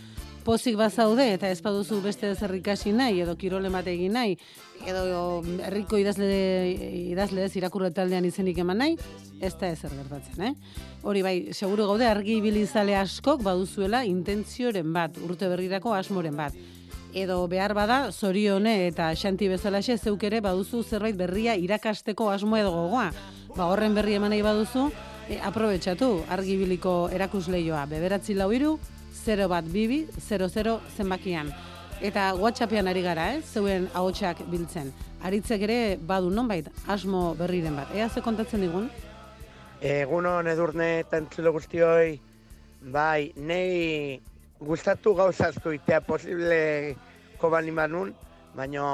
pozik bazaude eta ez baduzu beste zer ikasi nahi edo kirole mate egin nahi edo herriko idazle idazle ez irakurle taldean izenik eman nahi, ez da ezer gertatzen, eh? Hori bai, seguru gaude argi ibilizale askok baduzuela intentzioren bat, urte berrirako asmoren bat edo behar bada zorione eta xanti bezalaxe zeuk ere baduzu zerbait berria irakasteko asmo edo gogoa. Ba horren berri eman nahi baduzu, e, aprobetxatu argibiliko erakusleioa beberatzi lau iru, 0 bat bibi, 00 zenbakian. Eta WhatsAppean ari gara, eh? zeuen ahotsak biltzen. Aritzek ere badu nonbait asmo berriren bat. Ea ze kontatzen digun? Egunon edurne eta entzule guztioi Bai, nei gustatu gauzazko itea posible koban imanun, baina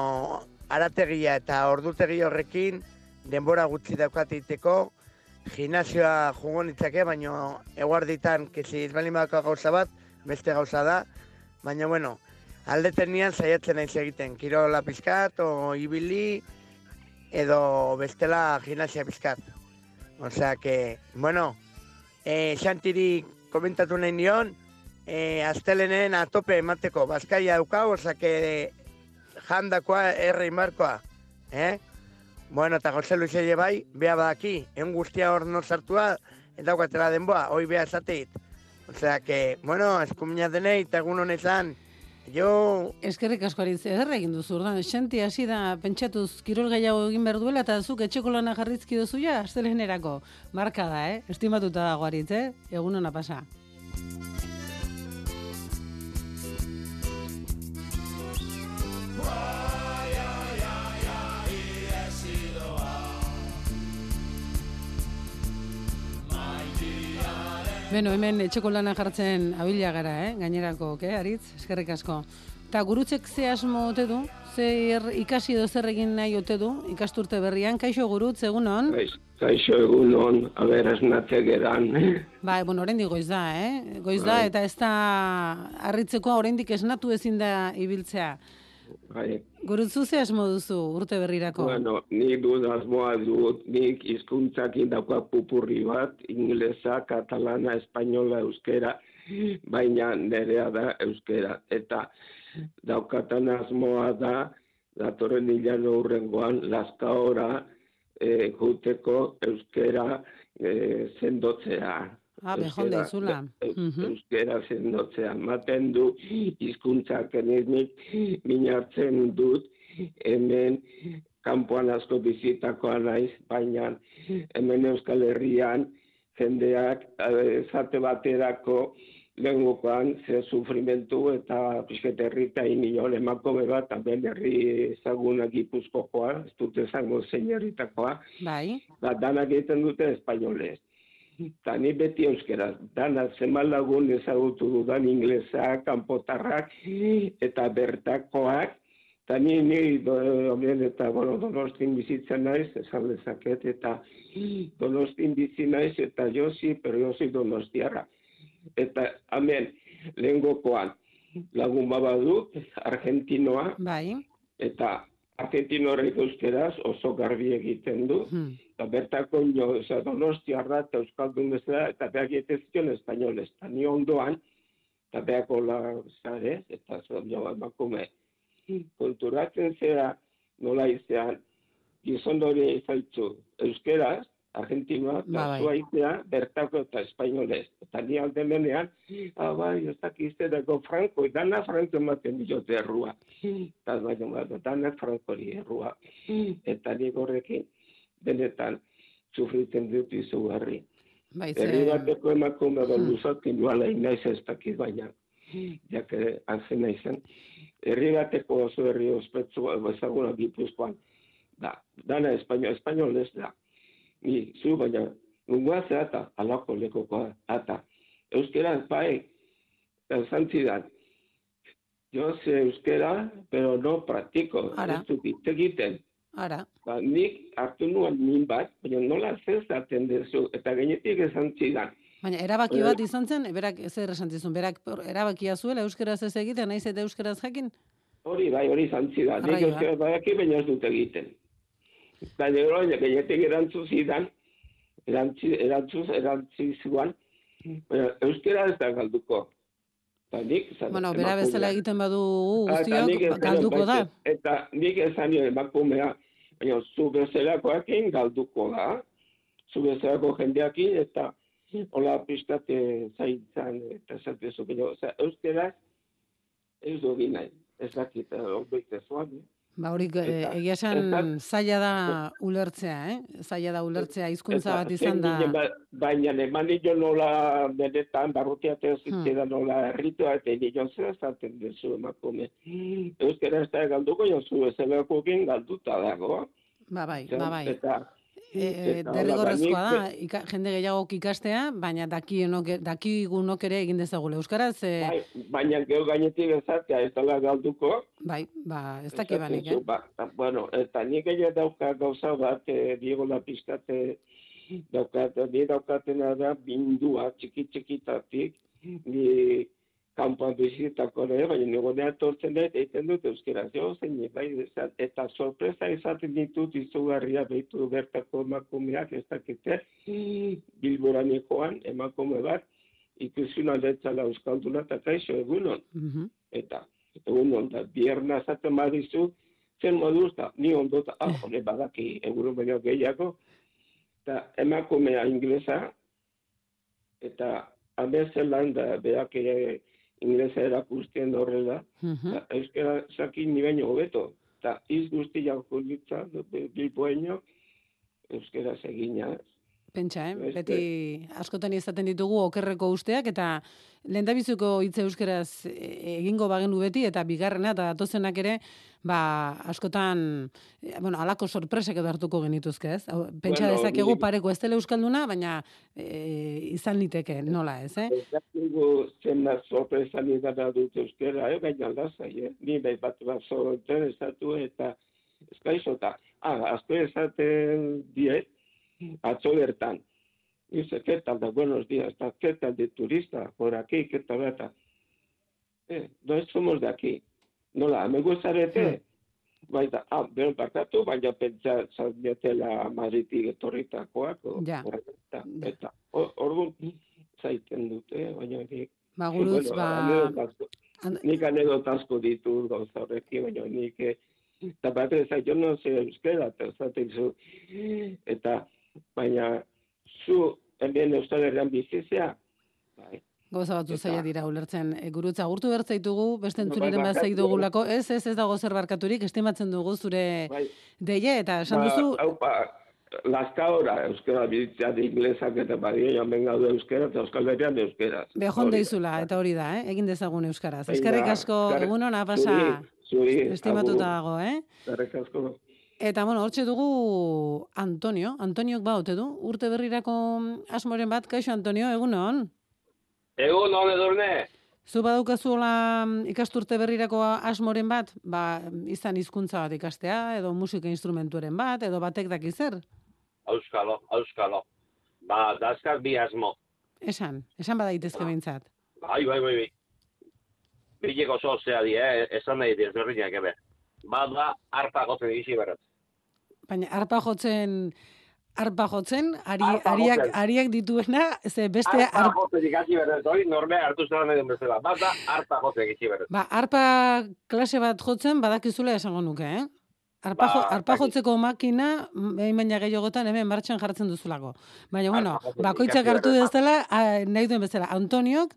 arategia eta ordutegi horrekin denbora gutxi daukat iteko, gimnasioa jugo nitzake, baina eguarditan, kezi izbalimako gauza bat, beste gauza da, baina bueno, alde tenian saiatzen naiz egiten, kirola pizkat, o ibili, edo bestela gimnasia pizkat. Osea que, bueno, eh, Xantiri komentatu nahi nion, eh, astelenen atope emateko, bazkaia daukau, osea que jandakoa erri markoa, eh? Bueno, eta Jose Luis ere bai, bea badaki, egun guztia hor no sartua, eta daukatela denboa, hoi bea esateit. Osea que, bueno, eskumina denei, eta egun honetan, jo... Eskerrik asko aritz, ederra egin duzu, ordan, xenti hasi da, pentsatuz, kirol gehiago egin behar duela, eta zuk etxeko lana jarrizki duzu ja, astelenerako. Marka da, eh? Estimatuta dago aritz, eh? Egun hona pasa. Beno, hemen etxeko lana jartzen abila gara, eh? Gainerako, ke, aritz? Eskerrik asko. Ta gurutzek ze asmo ote du? Zer ikasi edo zer egin nahi ote du? Ikasturte berrian, kaixo gurutz, egunon? Kaixo egunon, aber esnatze geran. Bai, bueno, oraindik goiz da, eh? Goiz da, Bai. eta ez da harritzekoa oraindik esnatu ezin da ibiltzea. Bai. Gurutzu ze asmo duzu urte berrirako? Bueno, ni dut asmoa dut, nik hizkuntzakin dauka pupurri bat, inglesa, katalana, espainola, euskera, baina nerea da euskera. Eta daukatan asmoa da, datorren hilan hurrengoan, laskaora e, juteko euskera e, sendotzea. Ah, Euskera- deizula. Eu- euskera sendotzea. Maten du hizkuntzak nik minartzen dut hemen kanpoan asko bizitakoa naiz, baina hemen Euskal Herrian jendeak eh, esate baterako lehengokoan ze sufrimentu eta pixket herritain ino emakume bat, hemen herri ezaguna gipuzkokoa, ez dut esango zein herritakoa, Bai. ba, danak egiten dute espainolez. Eta ni beti euskeraz, dana zenbat lagun ezagutu dudan inglesa, kanpotarrak eta bertakoak, eta ni ni do, hemen eta bueno, donostin bizitzen naiz, esan dezaket, eta donostin bizi naiz, eta josi, pero josi donostiarra. Eta hemen, lehengokoan, lagun babadut, argentinoa, Bai. eta argentino horrek euskeraz oso garbi egiten du, eta bertako ino, oza, donostiarra eta euskaldun bezala, eta behak egiten espainolez, eta ni ondoan, eta behako la, zare, eta zo, emakume, konturatzen zera nola izan, gizon hori izaitzu euskeraz, argentinoa, eta Ba, bai. zua bertako eta espainolez. Eta ni alde menean, ah, bai, ez dakizte dago franko, dana franko ematen diote errua. Eta baina, baina, dana frankori errua. Eta ni horrekin, benetan, sufritzen dut izugarri. Bai, Herri bateko emakume bat luzatik joala inaiz ez dakit baina, jak hazen naizen. Herri bateko oso herri ospetsu ezaguna gipuzkoan, da, dana espaino, espainol ez da. Ni, zu baina, nungoa zehata, alako lekokoa, ata. Euskera, bai, esan zidan, jo sé euskera, pero no practico, Ara. ez dut egiten. Ara. Ba, nik hartu nuen min bat, baina nola zezaten dezu, eta gainetik esan zidan. Baina erabaki Eh, bat izan zen, berak zer esan zizun, berak erabakia zuela euskeraz ez egiten, naiz eta euskeraz jakin? Hori bai, hori izan zidan. Nik euskera badaki, baina ez dut egiten. Eta gero, gainetik erantzu zidan, erantzi, erantzu, erantzi zuan, baina euskera ez da galduko. Eta nik, zan, Bueno, bera bezala egiten badu Ah, guztiok, galduko da. Eta nik esan nio emakumea, baina zu bezalakoakin galduko da. Zu bezalako jendeakin eta hola piztate zaintzan eta esatezu. Baina, oza, euskeraz ez du egin nahi. Ez dakit, zuan. eh? Ba, hori Eta- egia esan zaila da ulertzea, eh? Zaila da ulertzea hizkuntza bat izan da. ba- Baina eman nio nola benetan barrutiate zitzera nola herritua eta nio zer esaten duzu emakume. Euskera ez da galduko, jo zu bezalakoekin galduta dago. Ba, bai, ba, bai. Eta E, Eta, derrigorrezkoa da, ika, jende gehiagok ikastea, baina dakienok, dakigunok ere egin dezagule euskaraz, e, Bai, baina gero gainetik ezatea ez dela galduko. bai, ba, ez daki banik, eh? Ba, bueno, eta nik ere dauka gauza bat, e, Diego Lapiskate daukat, ni daukatena da bindua txiki txikitatik, ni kanpoan bizitako ere, baina nigo da etortzen dut, egiten dut euskera, jo, zein, bai, eta sorpresa izaten ditut izugarria behitu bertako emakumeak, ez dakite, bilboranikoan, emakume bat, ikusi aldetzala euskalduna eta kaixo egunon. Mhm. eta egun onda, bierna zaten badizu, zen moduz, da, ni ondo, eta, ah, hone badaki, egun baino gehiago, eta emakumea inglesa, eta abezelan da, beak ere inglesa erakustien da horrela, Mhm. eta euskera zakin ni baino hobeto, eta iz guztiak julitza, bilboeño, euskera segina, Pentsa, eh? Beste- Beti askotan izaten ditugu okerreko usteak eta lehendabizuko hitz euskeraz e, egingo bagenu beti eta bigarrena eta datozenak ere ba askotan e, bueno, alako sorpresak edo hartuko genituzke, ez? Pentsa Bueno, dezakegu nik- pareko ez dela euskalduna, baina e, izan liteke, nola, ez, eh? Ez dakigu zenbat sorpresa nidara dut euskera, eh? baina lasai, eh? Ni bai bat bat estatu eta eskaizota. Ah, asko esaten diet, atzo bertan. Dice, ¿qué tal? Da, buenos días. Da, ¿Qué tal de turista? Por aquí, ¿qué tal? Eh, no somos de aquí. Nola, me gustarete? Baita, ah, bero bakatu, baina pentsa zaudetela Madridik etorritakoak. o- Ja. Eta, eta, or- orduan, zaiten dute, baina nik... Ba, gurutz, ba- anekdota asko- Nik anekdota asko ditut gauza horrekin, baina nik... Eta bat ez, jo no ze euskera, eta esaten zu. Eta, baina, zu hemen Euskal Herrian bizizea, bai, batzu Eta- zaila dira ulertzen. E, gurutza, agurtu bertzaitugu, beste Bai, entzuneren bat barkatu. dugulako. Ez, ez, ez dago zer barkaturik, estimatzen dugu zure Bai. deie, eta esan Ba, duzu, Haupa, lazkaora, euskera bizitzea de inglesak eta badia jamen gaude euskera eta Euskal Herrian euskera. Bejon deizula, eta hori da, eh? egin dezagun euskaraz. Eskerrik asko, egun hona pasa, Zuri, zuri, estimatuta dago, eh? Eskerrik asko. Eta, bueno, hortxe dugu Antonio, Antoniok ba, ote du, urte berrirako asmoren bat, kaixo Antonio, egun hon? Egun hon edurne, Zu badaukazuela ikasturte berrirako asmoren bat, ba, izan hizkuntza bat ikastea, edo musika instrumentuaren bat, edo batek daki zer? auskalo, auskalo. Ba, dazkar bi asmo. Esan, esan badaitezke behintzat. Bai, bai, bai, bai. Bilek oso zea di, eh? esan nahi desberdinak ebe. Bat da, arpa gotzen isi berat. Baina arpa jotzen, arpa jotzen, ari, Arpa ariak, jotzen. ariak dituena, ze beste Arpa arpa, gotzen ikasi berat, hori norbea hartu zelan edo bezala. Bat da, arpa gotzen isi berat. ba, arpa klase bat jotzen badakizula esango nuke, eh? Arpa, Ba, arpa jotzeko makina, behin baina gehiagotan hemen martxan jartzen duzulako. Baina, bueno, jotzen bakoitzak hartu dezala, nahi duen bezala. Antoniok,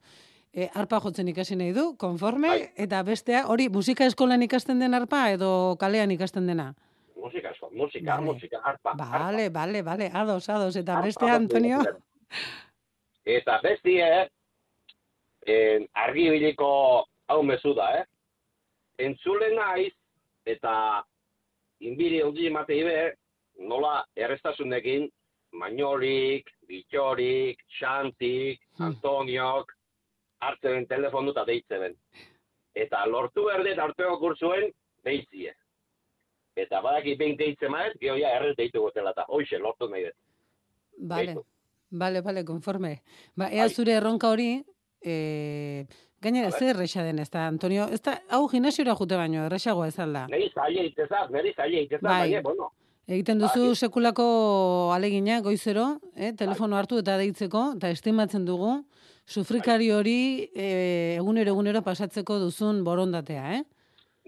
e, arpa jotzen ikasi nahi du, konforme, Bai. eta bestea, hori, musika eskolan ikasten den arpa, edo kalean ikasten dena? Musika, asko, musika, Vale. musika, arpa. Bale, bale, bale, ados, ados, eta Arpa bestea, Antonio. Eta bestie, en, argibiliko hau mezu da, eh? Entzule naiz, eta inbiri hundi emate ibe, nola errestasunekin, Mainolik, Bitxorik, Xantik, Antoniok, hartzen telefonu eta deitzen. Eta lortu berde hartuko kursuen, deitzie. Eta badaki behin deitzen maez, geho ja errez deitu gotela eta hoxe lortu nahi dut. Bale, bale, bale, konforme. Ba, ea zure erronka hori, e, gainera, zer erresa den, ez da, Antonio, ez da, hau gimnasiora jute baino, erresagoa ez alda. Neri zaila itezaz, neri zaila itezaz, Bai. baina, bueno, Egiten duzu sekulako alegina goizero, eh, telefono hartu eta deitzeko, eta estimatzen dugu, sufrikari hori e, egunero egunero pasatzeko duzun borondatea, eh?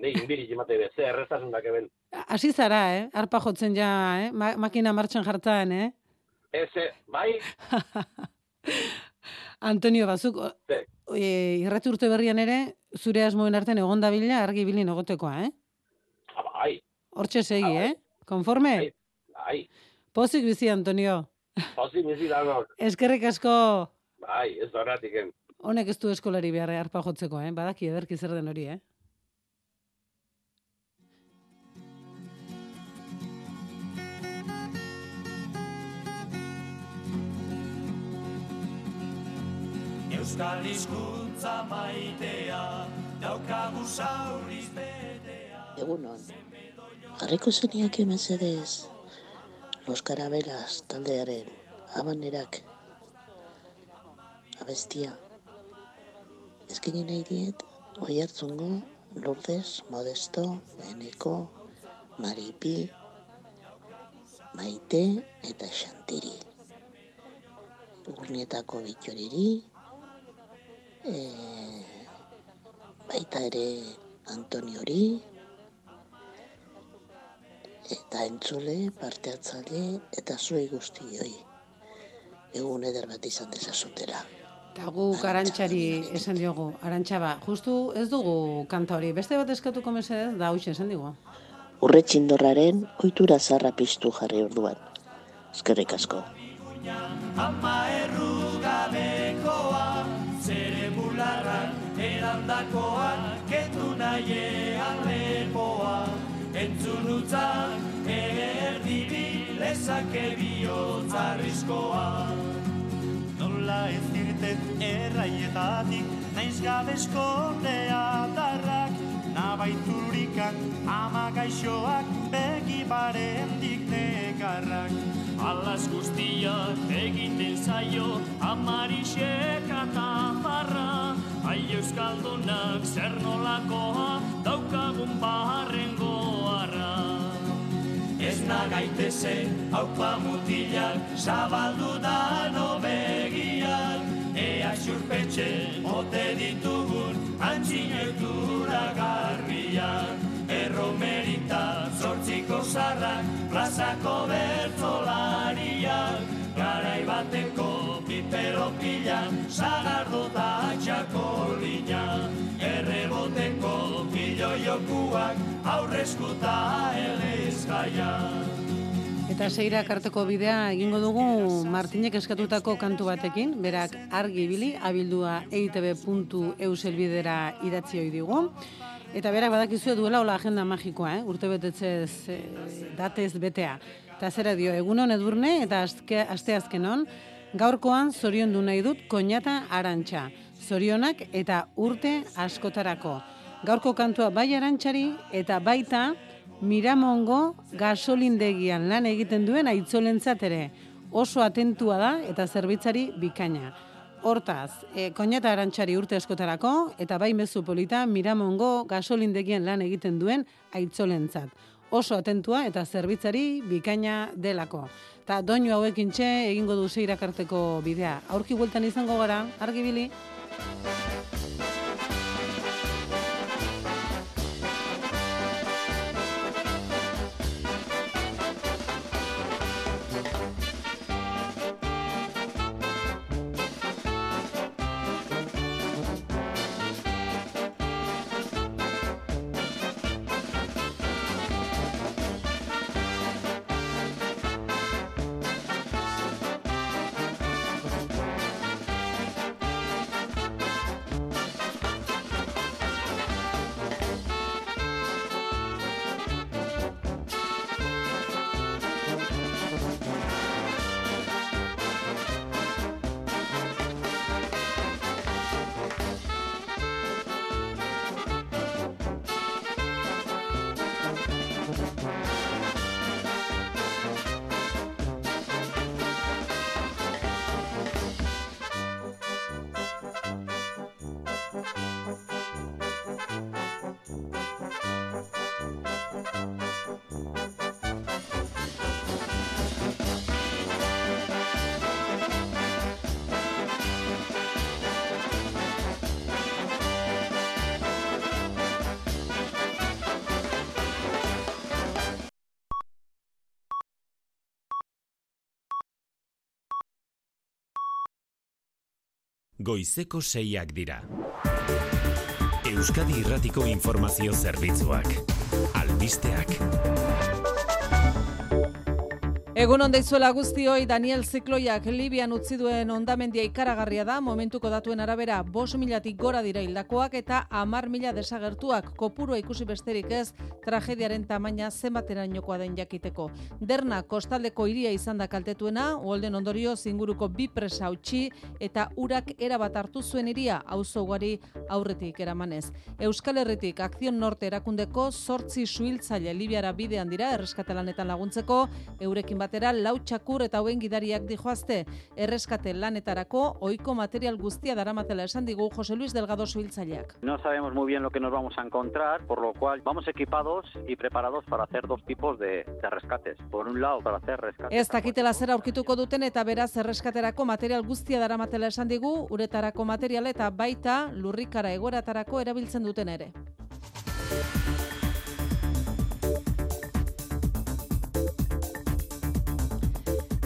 Nei, inbiri jimate be, ze errezasunak eben. Hasi zara, eh? Arpa jotzen ja, eh? Ma makina martxan jartzen, eh? Eze, bai, Antonio, bazuk, e, irrati urte berrian ere, zure asmoen artean egon dabila argi bilin egotekoa, eh? ah, bai, Hortxe segi, eh? Konforme? bai, Pozik bizi, Antonio. pozik bizi danok, Eskerrik asko, Bai, ez da eh. Honek ez du eskolari beharre harpa jotzeko, eh? badaki ederki zer den hori, eh? Euskal hizkuntza maitea, daukagu sauriz betea. Egunon, jarriko zeniak emezedez, Los Carabelas taldearen abanerak abestia. Ezkinen nahi diet, oi hartzungo, Lourdes, Modesto, Eneko, Maripi, Maite eta Xantiri. Urnietako bitxoriri, e, baita ere Antoniori, eta entzule, parte hartzaile eta zuei guztioi. Egun eder bat izan dezazutela. Eta guk arantxari esan diogu, arantxaba, justu ez dugu kanta hori, beste bat eskatuko mesedez, da hau esan digu. Urre txindorraren ohitura zarra piztu jarri orduan. Eskerrik asko. Ama errugabekoa, zere bularrak erandakoa, ketu nahiean lepoa, entzun utzak erdibi lezake bihotzarrizkoa. Nola ez dirten erraietatik, naiz gabezko teatarrak, nabaiturikan ama gaixoak begi barendik nekarrak. Alas guztiak egiten zaio amarixek ataparra Ai euskaldunak zer nolakoa daukagun barrengoarra Ez nagaitezen haupa mutilak zabaldu da Ea xurpetxe ote ditugun antxinetura garbiak. Erromerita zortziko zarrak, plazako bertzolariak, garai bateko pipero pila, zagardo da txakolina, erreboteko pilo jokuak, elezgaia. Eta seirak arteko bidea egingo dugu Martinek eskatutako kantu batekin, berak argi ibili, abildua eitb.eus elbidera idatzi hoi digu. Eta berak badakizue duela hola agenda magikoa, eh? urte betetzez eh, datez betea. Eta zera dio, egunon edurne eta azke, aste azkenon, gaurkoan zorion du nahi dut koñata arantxa. Zorionak eta urte askotarako. Gaurko kantua bai arantxari eta baita Miramongo gasolindegian lan egiten duen aitzolentzat ere. Oso atentua da eta zerbitzari bikaina. Hortaz, e, koñata arantxari urte askotarako eta bai mezu polita Miramongo gasolindegian lan egiten duen aitzolentzat. Oso atentua eta zerbitzari bikaina delako. Ta doinu hauekin txe egingo du zeirakarteko bidea. Aurki bueltan izango gara, argibili? Goizeko seiak dira. Euskadi Irratiko Informazio Zerbitzuak. Albisteak. Egun ondaizuela guztioi Daniel Zikloiak Libian utzi duen ondamendia ikaragarria da, momentuko datuen arabera bos milatik gora dira hildakoak eta amar mila desagertuak kopurua ikusi besterik ez tragediaren tamaina zenbaterainokoa den jakiteko. Derna kostaldeko hiria izan da kaltetuena, uolden ondorio zinguruko bi presa utzi eta urak erabat hartu zuen hiria auzo ugari aurretik eramanez. Euskal Herritik Akzion Norte erakundeko sortzi suhiltzaile Libiara bidean dira erreskatelanetan laguntzeko, eurekin batera lau txakur eta hauen gidariak dijoazte. Erreskate lanetarako ohiko material guztia daramatela esan digu Jose Luis Delgado suhiltzaileak. No sabemos muy bien lo que nos vamos a encontrar, por lo cual vamos equipados y preparados para hacer dos tipos de, de rescates. Por un lado, para hacer rescates. Ez dakitela zer aurkituko duten eta beraz erreskaterako material guztia daramatela esan digu, uretarako material eta baita lurrikara egoratarako erabiltzen duten ere.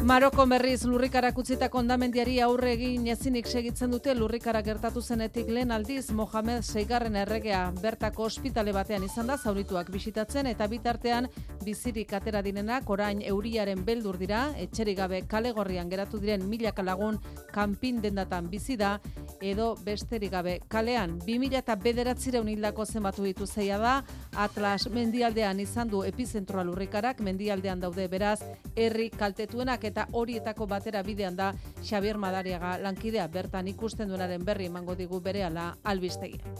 Marokon berriz lurrikarak utzitako ondamendiari aurre egin ezinik segitzen dute lurrikara gertatu zenetik lehen aldiz Mohamed Seigarren erregea. Bertako ospitale batean izan da zaurituak bisitatzen eta bitartean bizirik atera direnak orain euriaren beldur dira, etxerik gabe kale gorrian geratu diren milaka lagun kanpin dendatan bizi da edo besterik gabe kalean. 2000 eta bederatzireun hildako zenbatu ditu zeia da, Atlas mendialdean izan du epizentroa lurrikarak, mendialdean daude beraz, herri kaltetuenak eta horietako batera bidean da Xabier Madariaga lankidea bertan ikusten duenaren berri emango digu berehala albistegia.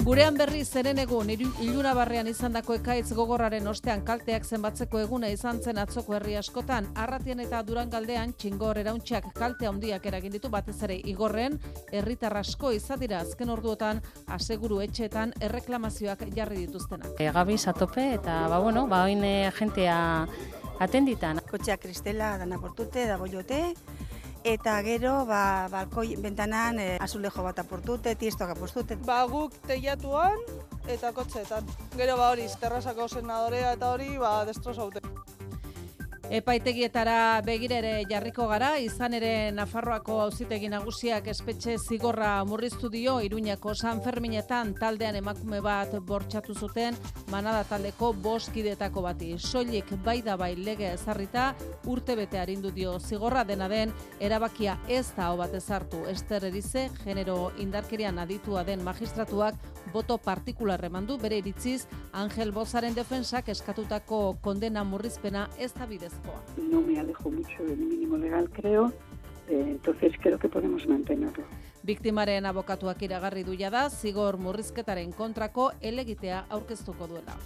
Gurean berri zeren egun iluna barrean izandako ekaitz gogorraren ostean kalteak zenbatzeko eguna izan zen atzoko herri askotan, arratian eta durangaldean txingor erauntxak kalte handiak eragin ditu batez ere igorren, herritar asko izadira azken orduotan aseguru etxeetan erreklamazioak jarri dituztenak. E, gabiz atope eta ba bueno, ba oin agentea atenditan. Kotxea kristela dana portute, dago jote, eta gero ba, balkoi bentanan e, azulejo bat aportute, tiestoak apostute. Ba guk teiatuan eta kotxeetan. Gero ba hori, terrazako senadorea eta hori ba destrozaute. Epaitegietara begirere jarriko gara, izan ere Nafarroako auzitegi nagusiak espetxe zigorra murriztu dio Iruñako San Ferminetan taldean emakume bat bortxatu zuten manada taldeko boskidetako bati. Soilik bai da bai lege ezarrita urte bete arindu dio zigorra dena den erabakia ez da hau bat ezartu. Ester Erize, genero indarkerian aditua den magistratuak boto partikular emandu bere iritziz Angel Bozaren defensak eskatutako kondena murrizpena ez da bidezkoa. No me alejo mucho del mínimo legal, creo, eh, entonces creo que podemos mantenerlo. Biktimaren abokatuak iragarri duia da, zigor murrizketaren kontrako elegitea aurkeztuko duela.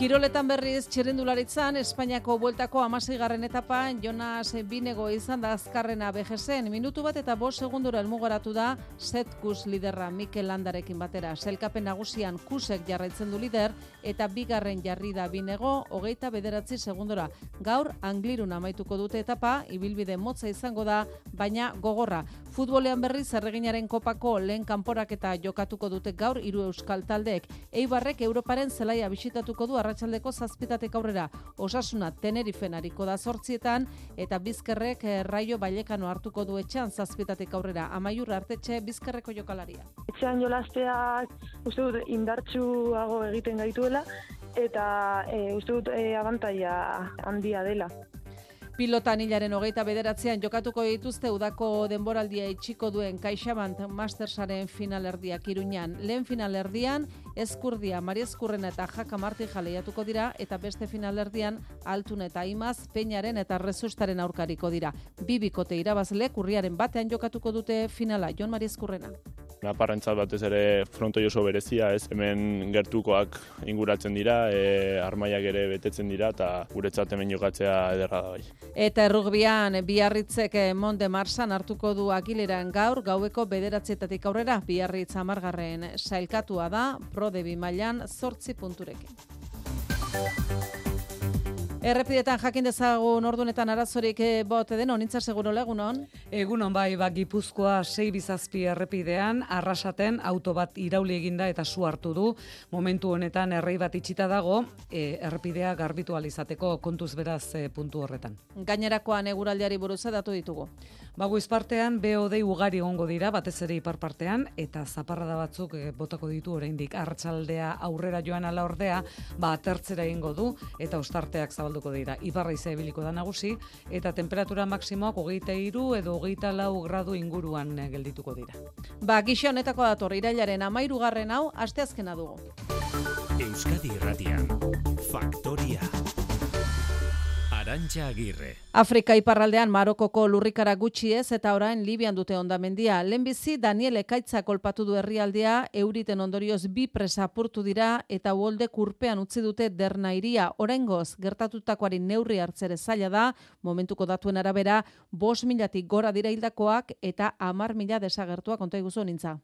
Kiroletan berriz txirrindularitzan, Espainiako bueltako amaseigarren etapan Jonas Binego izan da azkarrena BGSen. Minutu bat eta bost segundura elmugaratu da Setkus liderra Mikel Landarekin batera. Selkapen nagusian Kusek jarraitzen du lider eta bigarren jarri da Binego hogeita bederatzi segundura. Gaur Anglirun amaituko dute etapa, ibilbide motza izango da, baina gogorra. Futbolean berriz erreginaren kopako lehen kanporak eta jokatuko dute gaur hiru euskal taldeek. Eibarrek Europaren zelaia bisitatuko du arratsaldeko zazpitatek aurrera. Osasuna Tenerifen hariko da zortzietan eta bizkerrek eh, raio bailekano hartuko du etxean zazpitatek aurrera. Amaiur artetxe bizkerreko jokalaria. Etxean jolasteak uste dut indartsuago egiten gaituela eta e, uste dut e, abantaia handia dela. Pilotan hilaren hogeita bederatzean jokatuko dituzte udako denboraldia itxiko duen Kaixabant Mastersaren finalerdiak iruñan. Lehen finalerdian, Eskurdia, Mari Eskurrena eta Jaka Marti jaleiatuko dira, eta beste finalerdian, Altun eta Imaz, Peñaren eta Rezustaren aurkariko dira. Bibikote irabazle, kurriaren batean jokatuko dute finala, Jon Mari Eskurrena. Naparrentzat batez ere fronto oso berezia, ez hemen gertukoak inguratzen dira, e, armaiak ere betetzen dira, eta guretzat hemen jokatzea ederra da bai. Eta errugbian biarritzek Monde Marsan hartuko du agileran gaur, gaueko bederatzietatik aurrera, biarritz amargarren sailkatua da, prodebi mailan zortzi punturekin. Errepidetan jakin dezagun ordunetan arazorik eh, bote den, onintza seguro legunon? Egunon bai, ba, Gipuzkoa sei bizazpi errepidean, arrasaten auto bat irauli eginda eta su hartu du. Momentu honetan errei bat itxita dago, e, errepidea garbitu alizateko kontuz beraz e, puntu horretan. Gainerakoan eguraldiari buruz datu ditugu. Ba, goiz partean, BOD ugari egongo dira, batez ere ipar partean, eta zaparrada batzuk eh, botako ditu oraindik arratsaldea aurrera joan ala ordea, ba, atertzera egingo du, eta ostarteak zabalduko dira. Iparra izea ibiliko da nagusi, eta temperatura maksimoak hogeita iru edo hogeita lau gradu inguruan eh, geldituko dira. Ba, gixo honetako dator, irailaren amairugarren hau, asteazkena dugu. Euskadi. Arantxa Agirre. Afrika iparraldean Marokoko lurrikara gutxi ez eta orain Libian dute ondamendia. Lehenbizi Daniel Ekaitza kolpatu du herrialdea, euriten ondorioz bi presa apurtu dira eta uolde kurpean utzi dute derna iria. Oraingoz, gertatutakoari neurri hartzere zaila da, momentuko datuen arabera, bos milatik gora dira hildakoak eta amar mila desagertua konta iguzu nintza.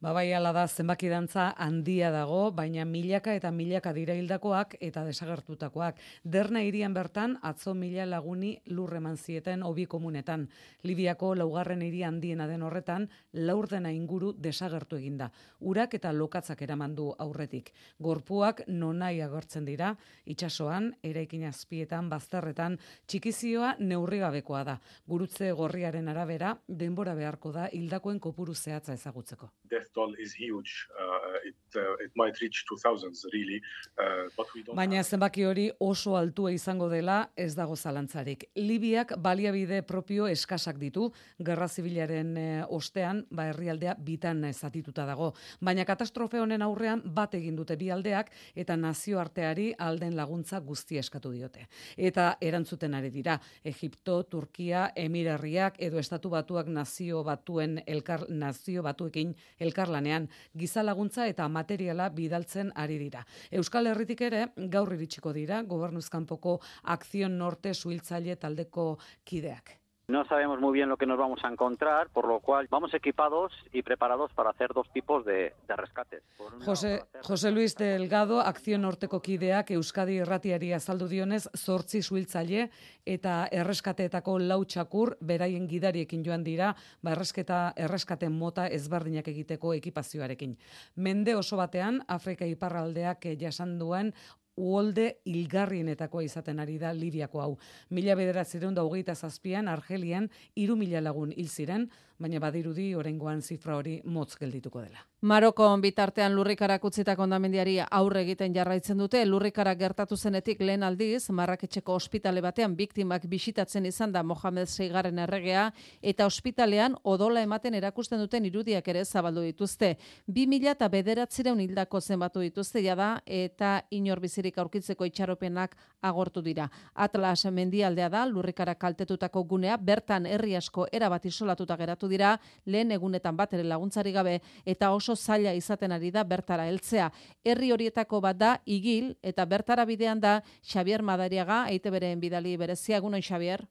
Ba bai ala da zenbaki dantza handia dago, baina milaka eta milaka dira hildakoak eta desagertutakoak. Derna irian bertan atzo mila laguni lur eman zieten hobi komunetan. Libiako laugarren hiri handiena den horretan, laurdena inguru desagertu eginda. Urak eta lokatzak eraman du aurretik. Gorpuak nonai agertzen dira, itsasoan, eraikin azpietan, bazterretan, txikizioa neurrigabekoa da. Gurutze gorriaren arabera, denbora beharko da hildakoen kopuru zehatza ezagutzeko. death toll is huge. Uh, it, uh, it might reach 2000s really, uh, but we don't Baina zenbaki hori oso altua izango dela ez dago zalantzarik. Libiak baliabide propio eskasak ditu, gerra zibilaren eh, ostean, ba herrialdea bitan eh, zatituta dago. Baina katastrofe honen aurrean bat egin dute bi aldeak eta nazioarteari alden laguntza guzti eskatu diote. Eta erantzuten ari dira, Egipto, Turkia, Emirarriak edo Estatu Batuak nazio batuen elkar nazio batuekin elkarlanean giza laguntza eta materiala bidaltzen ari dira. Euskal Herritik ere gaur iritsiko dira gobernuzkanpoko Akzion Norte suhiltzaile taldeko kideak. No sabemos muy bien lo que nos vamos a encontrar, por lo cual vamos equipados y preparados para hacer dos tipos de, de rescates. Por un lado, Jose, Jose Luis Delgado, Akzion Norteko kideak Euskadi Irratiari azaldu dionez, zortzi suhiltzaile eta erreskateetako lau txakur beraien gidariekin joan dira, ba erresketa erreskaten mota ezberdinak egiteko ekipazioarekin. Mende oso batean Afrika iparraldeak jasan duen uolde hilgarrienetakoa izaten ari da Libiako hau. Mila bederatzireun da hogeita zazpian, Argelian, iru mila lagun hil ziren, baina badirudi oraingoan zifra hori motz geldituko dela. Marokon bitartean lurrikarak utzitako ondamendiari aurre egiten jarraitzen dute, lurrikarak gertatu zenetik lehen aldiz, Marraketxeko ospitale batean biktimak bisitatzen izan da Mohamed Seigaren erregea, eta ospitalean odola ematen erakusten duten irudiak ere zabaldu dituzte. 2000 eta bederatzireun hildako zenbatu dituzte jada, eta inor bizirik aurkitzeko itxaropenak agortu dira. Atlas mendialdea da, lurrikarak kaltetutako gunea, bertan herri asko erabat isolatuta geratu dira, lehen egunetan bat ere laguntzari gabe, eta oso zaila izaten ari da bertara heltzea. Herri horietako bat da igil eta bertara bidean da Xavier Madariaga, EITB-ren bidali berezia egunon Xavier.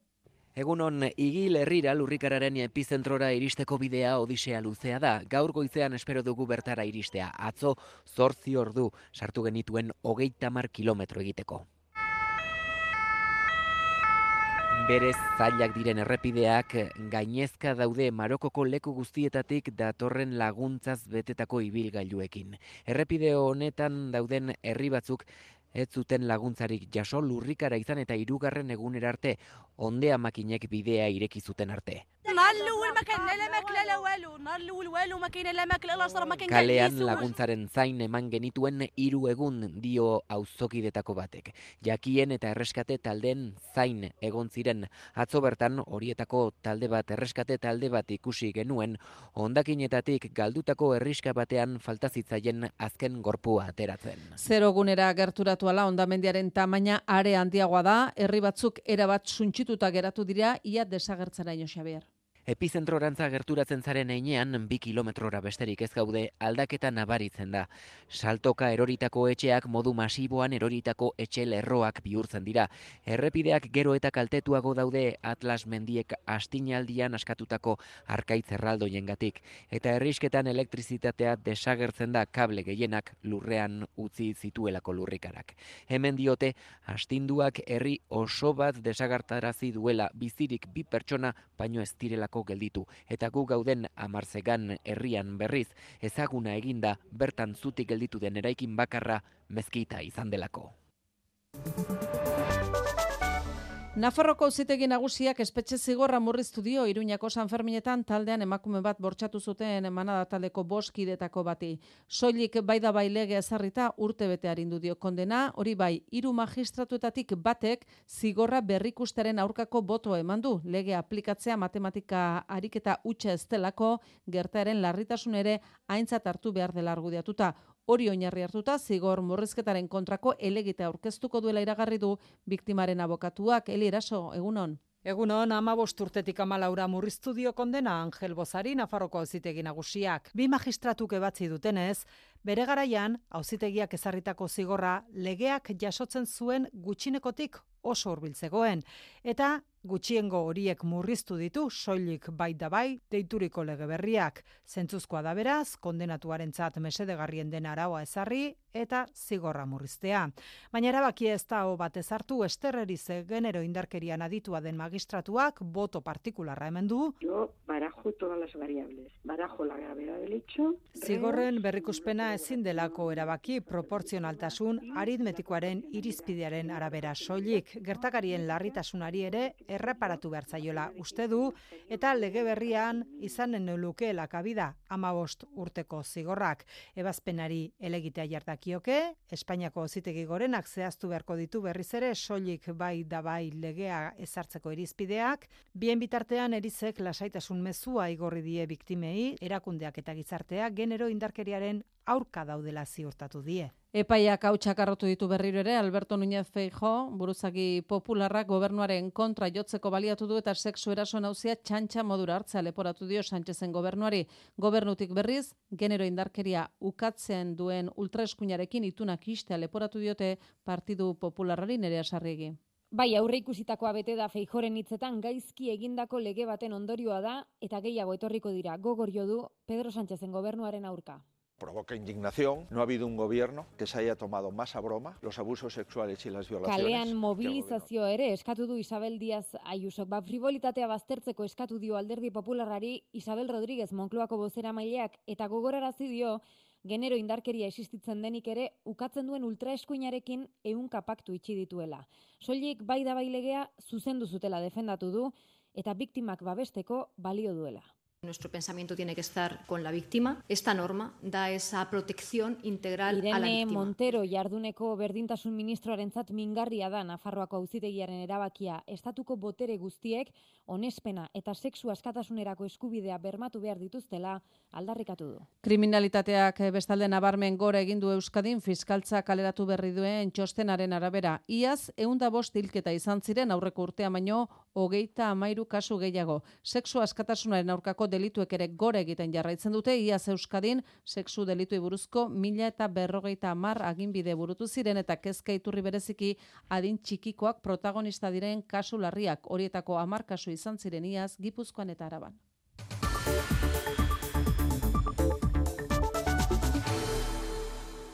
Egunon, igil herrira lurrikararen epizentrora iristeko bidea odisea luzea da. Gaur goizean espero dugu bertara iristea. Atzo, zortzi ordu sartu genituen hogeita mar kilometro egiteko. Berez zailak diren errepideak gainezka daude Marokoko leku guztietatik datorren laguntzaz betetako ibilgailuekin. Errepide honetan dauden herri batzuk ez zuten laguntzarik jaso lurrikara izan eta hirugarren egunera arte ondea makinek bidea ireki zuten arte النهار الاول ما كان لا ماكله لا والو النهار الاول والو ما كاينه لا ماكله لا شرب ما كان قاعد Kalean يسوق. laguntzaren zain eman genituen hiru egun dio auzokidetako batek. Jakien eta erreskate taldeen zain egon ziren atzo bertan horietako talde bat erreskate talde bat ikusi genuen hondakinetatik galdutako herriska batean falta zitzaien azken gorpua ateratzen. Zero gunera gerturatu ala ondamendiaren tamaina are handiagoa da, herri batzuk erabat suntsituta geratu dira, ia desagertzeraino Xavier. Epizentrorantza gerturatzen zaren einean, bi kilometrora besterik ez gaude aldaketa nabaritzen da. Saltoka eroritako etxeak modu masiboan eroritako etxe lerroak bihurtzen dira. Errepideak gero eta kaltetuago daude Atlas mendiek astinaldian askatutako arkaitz erraldoiengatik. Eta herrisketan elektrizitatea desagertzen da kable gehienak lurrean utzi zituelako lurrikarak. Hemen diote, astinduak herri oso bat desagartarazi duela bizirik bi pertsona baino ez direlako gelditu. Eta gu gauden amarzegan herrian berriz, ezaguna eginda bertan zutik gelditu den eraikin bakarra mezkita izan delako. Nafarroko auzitegi nagusiak espetxe zigorra murriztu dio Iruñako San Ferminetan taldean emakume bat bortxatu zuten emanada taldeko boskidetako bati. Soilik bai da bai lege ezarrita urte bete arindu dio kondena, hori bai, hiru magistratuetatik batek zigorra berrikustaren aurkako boto eman du. Lege aplikatzea matematika ariketa utxa ez delako gertaeren larritasun ere aintzat hartu behar dela argudiatuta. Hori oinarri hartuta zigor murrizketaren kontrako elegite aurkeztuko duela iragarri du biktimaren abokatuak Eli Eraso egunon. Egunon, ama urtetik amalaura murriztu dio kondena Angel Bozari Nafarroko auzitegi nagusiak. Bi magistratuk ebatzi dutenez, bere garaian auzitegiak ezarritako zigorra legeak jasotzen zuen gutxinekotik oso hurbiltzegoen eta gutxiengo horiek murriztu ditu soilik bai da bai deituriko lege berriak. Zentzuzkoa da beraz, kondenatuarentzat mesedegarrien den araua ezarri eta zigorra murriztea. Baina erabaki ez da bat ezartu esterrerize genero indarkerian aditua den magistratuak boto partikularra hemen du. Yo barajo todas las variables. Barajo la gravedad del hecho. Zigorren berrikuspena ezin delako erabaki proportzionaltasun aritmetikoaren irizpidearen arabera soilik. Gertakarien larritasunari ere erreparatu behar zaiola uste du eta lege berrian izanen lukeela kabida amabost urteko zigorrak. Ebazpenari elegitea jartakioke, Espainiako zitegi gorenak zehaztu beharko ditu berriz ere soilik bai da bai legea ezartzeko irizpideak, bien bitartean erizek lasaitasun mezua igorri die biktimei, erakundeak eta gizartea genero indarkeriaren aurka daudela ziurtatu die. Epaiak hautsak arrotu ditu berriro ere, Alberto Núñez Feijo, buruzagi popularrak gobernuaren kontra jotzeko baliatu du eta sexu eraso nauzia txantxa modura hartzea leporatu dio Sánchezen gobernuari. Gobernutik berriz, genero indarkeria ukatzen duen ultraeskuinarekin itunak istea leporatu diote partidu popularrari nerea sarriegi. Bai, aurre ikusitakoa bete da feijoren hitzetan gaizki egindako lege baten ondorioa da eta gehiago etorriko dira gogor jo du Pedro Sánchezen gobernuaren aurka. Provoca indignación. No ha habido un gobierno que se haya tomado más a broma los abusos sexuales y las violaciones. Kalean mobilizazio ere eskatu du Isabel Díaz Ayusok. Ba, frivolitatea baztertzeko eskatu dio alderdi popularrari Isabel Rodríguez Moncloako bozera maileak eta gogorarazi dio genero indarkeria existitzen denik ere ukatzen duen ultraeskuinarekin ehunka paktu itxi dituela. Soilik bai da bai legea zuzendu zutela defendatu du eta biktimak babesteko balio duela. Nuestro pensamiento tiene que estar con la víctima. Esta norma da esa protección integral a la Irene víctima. Montero jarduneko berdintasun ministroarentzat mingarria da Nafarroako auzitegiaren erabakia. Estatuko botere guztiek onespena eta sexu askatasunerako eskubidea bermatu behar dituztela aldarrikatu du. Kriminalitateak bestalde nabarmen gora egin du Euskadin fiskaltza kaleratu berri duen txostenaren arabera. Iaz, eunda bost hilketa izan ziren aurreko urtea baino, hogeita amairu kasu gehiago. Sexu askatasunaren aurkako delituek ere gora egiten jarraitzen dute, iaz Euskadin sexu delituei buruzko mila eta berrogeita amar aginbide burutu ziren eta kezka iturri bereziki adin txikikoak protagonista diren kasu larriak horietako amar kasu izan ziren iaz Gipuzkoan eta Araban.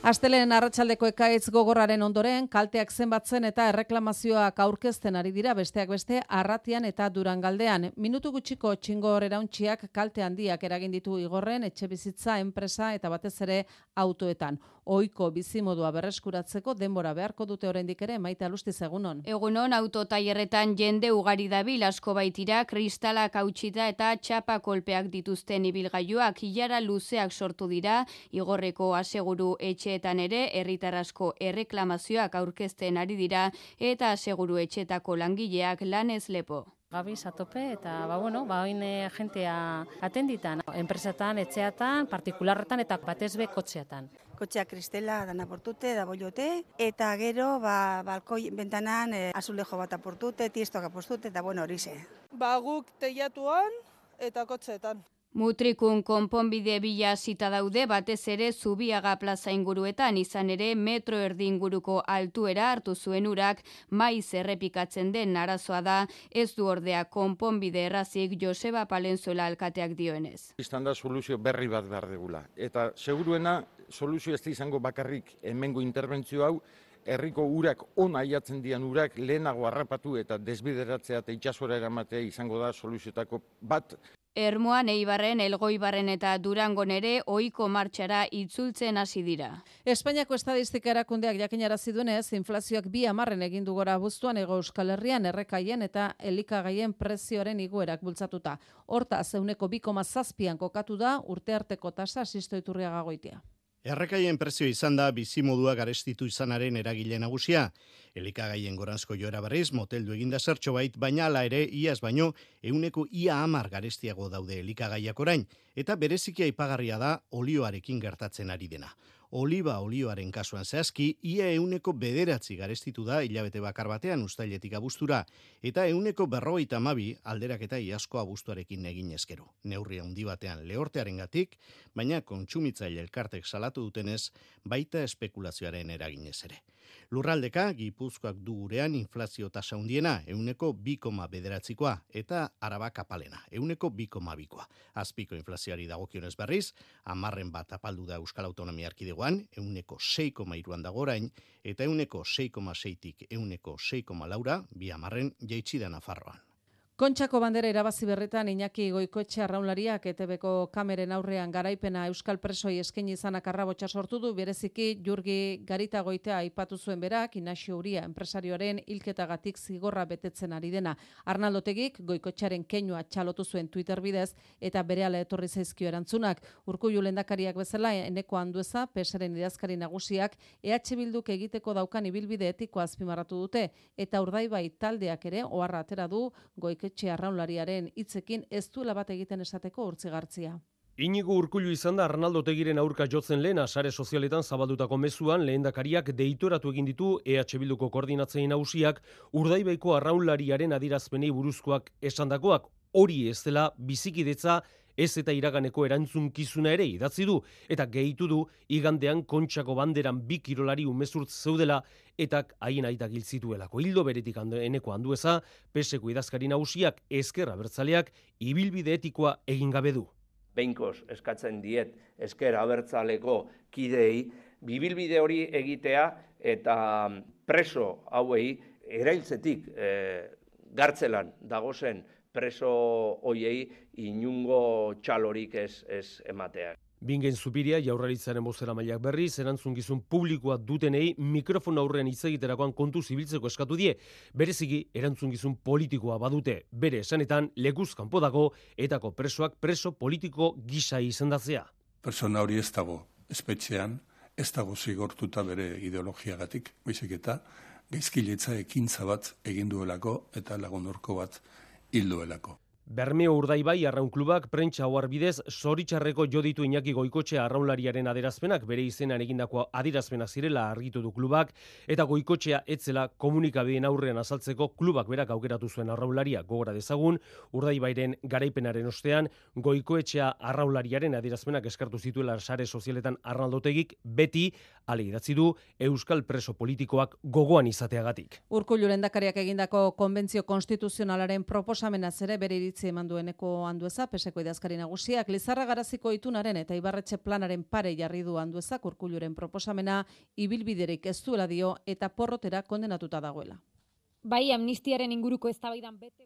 Astelen arratsaldeko ekaitz gogorraren ondoren kalteak zenbatzen eta erreklamazioak aurkezten ari dira besteak beste arratian eta durangaldean. Minutu gutxiko txingor erauntxiak kalte handiak eragin ditu igorren etxe bizitza, enpresa eta batez ere autoetan. Oiko bizimodua berreskuratzeko denbora beharko dute oraindik ere maite alustiz egunon. Egunon autotaierretan jende ugari dabil asko baitira, kristalak hautsita eta txapa kolpeak dituzten ibilgailuak hilara luzeak sortu dira, igorreko aseguru etxeetan ere herritar asko erreklamazioak aurkezten ari dira eta aseguru etxetako langileak lanez lepo. Gabiz atope eta ba bueno, ba oin eh, agentea atenditan, enpresetan, etxeatan, partikularretan eta batez be kotxeatan. Kotxea kristela dana portute, da bollote, eta gero, ba, balkoi bentanan e, azulejo bat aportute, tiestoak apostute, eta bueno, hori ze. Ba guk teiatuan eta kotxeetan. Mutrikun konponbide bila zita daude batez ere Zubiaga plaza inguruetan izan ere metro erdi inguruko altuera hartu zuen urak maiz errepikatzen den arazoa da ez du ordea konponbide errazik Joseba Palenzuela alkateak dioenez. Izan da soluzio berri bat behar degula. Eta seguruena soluzio ez da izango bakarrik hemengo interbentzio hau, herriko urak ona aiatzen dian urak lehenago harrapatu eta desbideratzea eta itxasora eramatea izango da soluzioetako bat. Ermoan, Eibarren, Elgoibarren eta Durangon ere ohiko martxara itzultzen hasi dira. Espainiako estadistika erakundeak jakinarazi duenez, inflazioak bi hamarren egin du gora buztuan ego Euskal Herrian errekaien eta elikagaien prezioaren igoerak bultzatuta. Horta, zeuneko 2,7an kokatu da urte arteko tasa asistoiturriaga goitia. Errekaien prezio izan da bizimodua garestitu izanaren eragile nagusia. Elikagaien goranzko joera berriz, moteldu eginda zertxo bait, baina ala ere, iaz baino, euneko ia amar garestiago daude elikagaiak orain, eta bereziki aipagarria da olioarekin gertatzen ari dena. Oliba olioaren kasuan zehazki, ia euneko bederatzi garestitu da hilabete bakar batean ustailetik abustura, eta euneko berrogeita mabi alderak eta iasko abustuarekin egin ezkero. Neurria handi batean lehortearen gatik, baina kontsumitzaile elkartek salatu dutenez, baita espekulazioaren eraginez ere. Lurraldeka, Gipuzkoak du gurean inflazio tasa hundiena, euneko 2,9 bederatzikoa, eta araba kapalena, euneko 2,2koa. Azpiko inflazioari dagokionez berriz, amarren bat apaldu da Euskal Autonomia Arkidegoan, euneko 6,iruan dagorain, eta euneko 6,6tik euneko 6,4 laura, bi amarren jaitsi da Nafarroan. Kontxako bandera irabazi berretan Iñaki Goikoetxe arraunlariak ETBko kameren aurrean garaipena Euskal Presoi eskaini izanak arrabotsa sortu du bereziki Jurgi Garita goitea aipatu zuen berak Inaxio Uria enpresarioaren hilketagatik zigorra betetzen ari dena. Arnaldotegik Goikoetxearen keinua txalotu zuen Twitter bidez eta berehala etorri zaizkio erantzunak. Urkullu lendakariak bezala eneko handueza pesaren idazkari nagusiak EH Bilduk egiteko daukan ibilbide etikoa azpimarratu dute eta urdaibai taldeak ere oharra atera du Goiketxe arraunlariaren hitzekin ez duela bat egiten esateko urtzigartzia. Inigo urkullu izan da Arnaldo Tegiren aurka jotzen lehena sare sozialetan zabaldutako mezuan lehendakariak deitoratu egin ditu EH Bilduko koordinatzein nagusiak urdaibaiko arraunlariaren adirazpenei buruzkoak esandakoak hori ez dela bizikidetza ez eta iraganeko erantzunkizuna ere idatzi du eta gehitu du igandean kontxako banderan bi kirolari umezurt zeudela eta haien aitak hil zituelako. Hildo beretik hando, eneko handueza, peseko idazkari nagusiak ezkerra bertzaleak ibilbide etikoa egin gabe du. Beinkos eskatzen diet ezker abertzaleko kidei bibilbide hori egitea eta preso hauei erailtzetik e, gartzelan dagozen preso hoiei inungo txalorik ez, ez ematea. Bingen Zupiria jaurlaritzaren bozera mailak berriz, erantzun publikoa dutenei mikrofon aurrean hitz egiterakoan kontu zibiltzeko eskatu die. Bereziki erantzun politikoa badute. Bere esanetan lekuz kanpo dago etako presoak preso politiko gisa izendatzea. Persona hori ez dago espetxean, ez dago zigortuta bere ideologiagatik, baizik eta gaizkiletza ekintza bat egin duelako eta lagunurko bat hil duelako. Bermeo Urdaibai Arraun Klubak prentsa ohar bidez zoritxarreko joditu Iñaki Goikotxe arraunlariaren aderazpenak bere izenan egindako adirazpenak zirela argitu du klubak eta Goikotxea etzela komunikabideen aurrean azaltzeko klubak berak aukeratu zuen arraunlaria. Gogora dezagun Urdaibairen garaipenaren ostean Goikoetxea arraunlariaren adirazpenak eskartu zituela sare sozialetan Arnaldotegik. Beti ale idatzi du Euskal preso politikoak gogoan izateagatik. Urkullu lehendakariak egindako konbentzio konstituzionalaren proposamena zere bere iritzi eman dueneko handueza, peseko idazkari nagusiak, Lizarra Garaziko itunaren eta Ibarretxe planaren pare jarri du handuezak urkulluren proposamena ibilbiderik ez duela dio eta porrotera kondenatuta dagoela. Bai, amnistiaren inguruko eztabaidan bete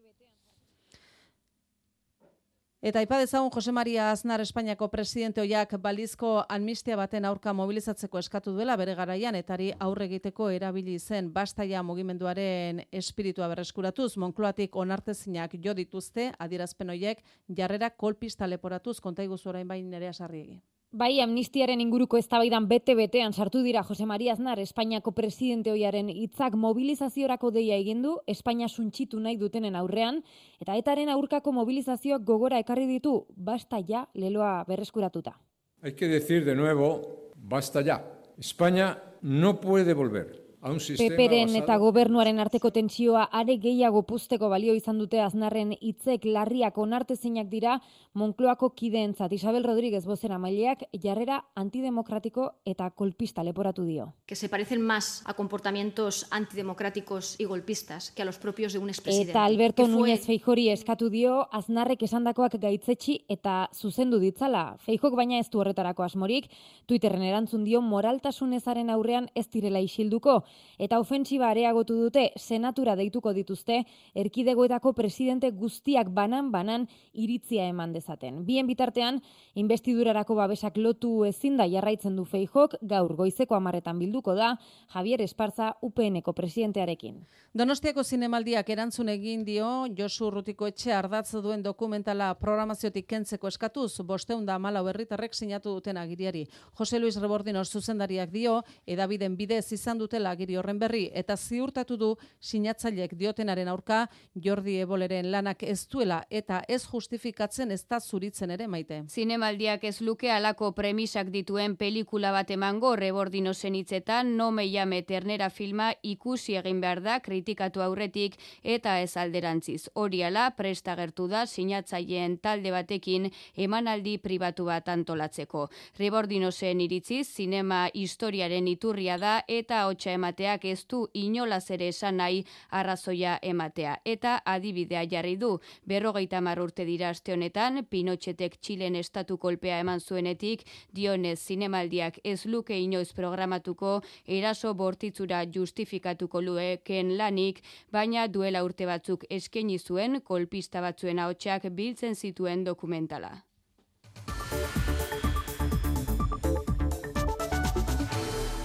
Eta ipa dezagun Jose Maria Aznar Espainiako presidente hoiak balizko amnistia baten aurka mobilizatzeko eskatu duela bere garaian etari aurre egiteko erabili zen bastaia mugimenduaren espiritua berreskuratuz Monkloatik onartezinak jo dituzte adierazpen hoiek jarrera kolpista leporatuz konta iguzu orain bain nerea sarriegi. Bai, amnistiaren inguruko eztabaidan bete-betean sartu dira Jose Maria Aznar Espainiako presidente hoiaren hitzak mobilizaziorako deia egin du Espainia suntxitu nahi dutenen aurrean eta etaren aurkako mobilizazioak gogora ekarri ditu basta ja leloa berreskuratuta. Hay que decir de nuevo basta ya. España no puede volver Peperen eta gobernuaren arteko tentsioa are gehiago puzteko balio izan dute aznarren hitzek larriak onartezinak dira Monkloako kideentzat Isabel Rodríguez bozera maileak jarrera antidemokratiko eta kolpista leporatu dio. Que se parecen más a comportamientos antidemocráticos y golpistas que a los propios de un expresidente. Eta Alberto fue... Núñez Feijori eskatu dio aznarrek esandakoak gaitzetsi eta zuzendu ditzala. Feijok baina ez du horretarako asmorik, Twitterren erantzun dio moraltasunezaren aurrean ez direla isilduko eta ofentsiba areagotu dute senatura deituko dituzte erkidegoetako presidente guztiak banan-banan iritzia eman dezaten. Bien bitartean, investidurarako babesak lotu ezin da jarraitzen du feijok, gaur goizeko amaretan bilduko da, Javier Esparza UPNeko presidentearekin. Donostiako zinemaldiak erantzun egin dio Josu Urrutiko etxe ardatz duen dokumentala programaziotik kentzeko eskatuz, bosteun da malau herritarrek sinatu duten agiriari. Jose Luis Rebordino zuzendariak dio, edabiden bidez izan dutela agiri horren berri, eta ziurtatu du sinatzailek diotenaren aurka, Jordi Eboleren lanak ez duela eta ez justifikatzen ez da zuritzen ere maite. Zinemaldiak ez luke alako premisak dituen pelikula bat emango Rebordino zenitzetan, no me llame ternera filma ikusi egin behar da kritikatu aurretik eta ez alderantziz. Horiala presta gertu da sinatzaileen talde batekin emanaldi pribatu bat antolatzeko. Rebordino zen iritziz, zinema historiaren iturria da eta hotxa emateak ez du inolaz ere esan nahi arrazoia ematea. Eta adibidea jarri du, berrogeita urte dira aste honetan, Pinotxetek Txilen estatu kolpea eman zuenetik, dionez zinemaldiak ez luke inoiz programatuko, eraso bortitzura justifikatuko lueken lanik, baina duela urte batzuk eskaini zuen kolpista batzuen ahotsak biltzen zituen dokumentala.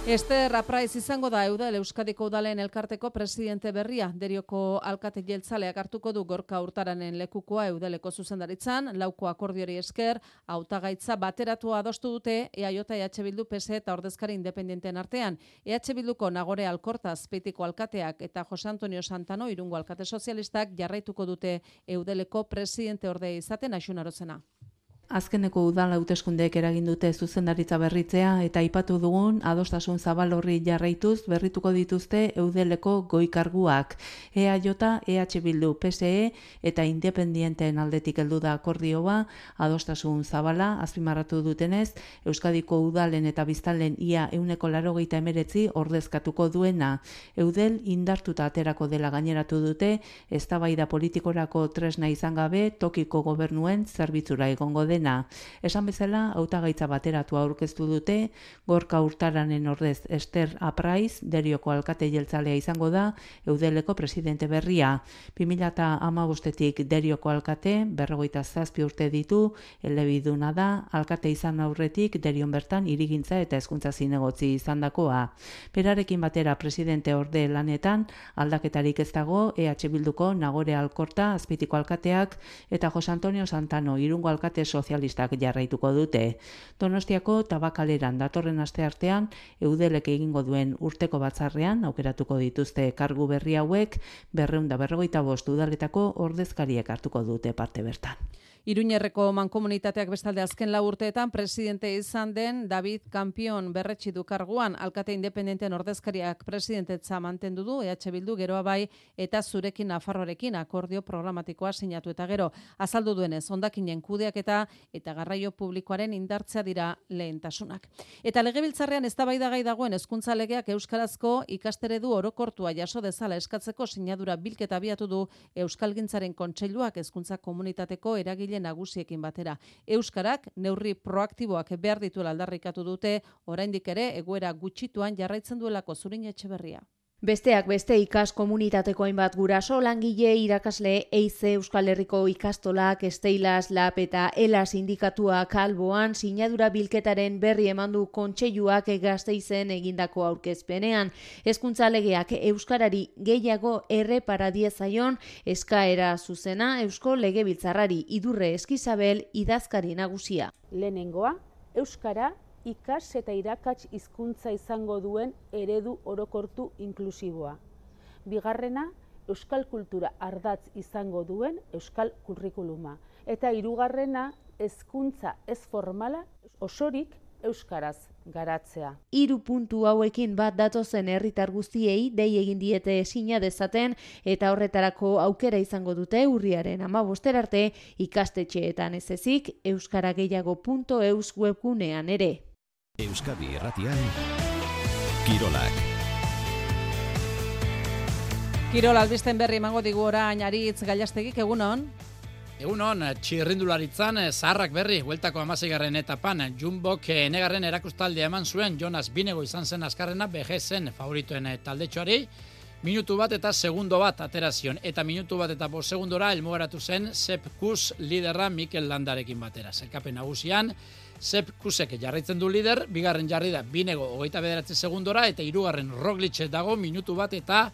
Ester Apraiz izango da Eudel Euskadiko Udalen elkarteko presidente berria. Derioko alkate jeltzaleak hartuko du gorka urtaranen lekukoa Eudeleko zuzendaritzan, lauko akordiori esker, hautagaitza bateratu adostu dute EAJ EH Bildu PS eta ordezkari independenten artean. EH Bilduko Nagore Alkorta azpeitiko alkateak eta Jose Antonio Santano irungo alkate sozialistak jarraituko dute Eudeleko presidente orde izaten aixunarozena. Azkeneko udal hauteskundeek eragin dute zuzendaritza berritzea eta aipatu dugun adostasun zabal horri jarraituz berrituko dituzte eudeleko goikarguak. EAJ, EH Bildu, PSE eta independienteen aldetik heldu da akordioa adostasun zabala azpimarratu dutenez Euskadiko udalen eta biztalen ia euneko larogeita emeretzi ordezkatuko duena. Eudel indartuta aterako dela gaineratu dute eztabaida politikorako tresna izan gabe tokiko gobernuen zerbitzura egongo dena. Esan bezala, hautagaitza bateratu aurkeztu dute, gorka urtaranen ordez Ester Apraiz, derioko alkate jeltzalea izango da, eudeleko presidente berria. 2000 ama bostetik derioko alkate, berrogeita zazpi urte ditu, elebiduna da, alkate izan aurretik derion bertan irigintza eta hezkuntza zinegotzi izan dakoa. Berarekin batera presidente orde lanetan, aldaketarik ez dago, EH Bilduko Nagore Alkorta, azpitiko alkateak, eta Jose Antonio Santano, irungo alkate sozialistak jarraituko dute. Donostiako tabakaleran datorren aste artean, eudelek egingo duen urteko batzarrean, aukeratuko dituzte kargu berri hauek, berreunda berrogeita bost udaletako ordezkariek hartuko dute parte bertan. Iruñerreko mankomunitateak bestalde azken lau urteetan presidente izan den David Kampion berretsi du karguan alkate independenten ordezkariak presidentetza mantendu du EH Bildu geroa bai eta zurekin Nafarroarekin akordio programatikoa sinatu eta gero azaldu duenez hondakinen kudeak eta garraio publikoaren indartzea dira lehentasunak. Eta legebiltzarrean eztabaidagai dagoen hezkuntza legeak euskarazko ikasteredu orokortua jaso dezala eskatzeko sinadura bilketa abiatu du Euskalgintzaren kontseiluak hezkuntza komunitateko eragile nagusiekin batera. Euskarak neurri proaktiboak behar dituela aldarrikatu dute, oraindik ere egoera gutxituan jarraitzen duelako zurin etxeberria. Besteak beste ikas komunitateko hainbat guraso langile irakasle eize Euskal Herriko ikastolak Esteilas Lap eta Ela sindikatua Kalboan sinadura bilketaren berri emandu kontseiluak Gasteizen egindako aurkezpenean. Hezkuntza legeak euskarari gehiago errepara diezaion eskaera zuzena Eusko Legebiltzarrari Idurre Eskizabel idazkari nagusia. Lehenengoa euskara ikas eta irakats hizkuntza izango duen eredu orokortu inklusiboa. Bigarrena, euskal kultura ardatz izango duen euskal kurrikuluma. Eta hirugarrena, hezkuntza ez formala osorik euskaraz garatzea. Hiru puntu hauekin bat datozen herritar guztiei dei egin diete sina dezaten eta horretarako aukera izango dute urriaren 15 arte ikastetxeetan ez ezik euskaragehiago.eus webgunean ere. Euskadi Erratian Kirolak Kirol albisten berri emango digu orain aritz gailastegik egunon. Egun hon, txirrindularitzan, zaharrak berri, hueltako amazigarren etapan, Jumbok enegarren erakustalde eman zuen Jonas Binego izan zen azkarrena BG favoritoen taldetxoari, minutu bat eta segundo bat aterazion, eta minutu bat eta bost segundora elmugaratu zen Sepp Kus liderra Mikel Landarekin batera. Zerkapen nagusian, Sepp Kusek jarraitzen du lider, bigarren jarri da Binego hogeita bederatzi segundora, eta hirugarren Roglic dago minutu bat eta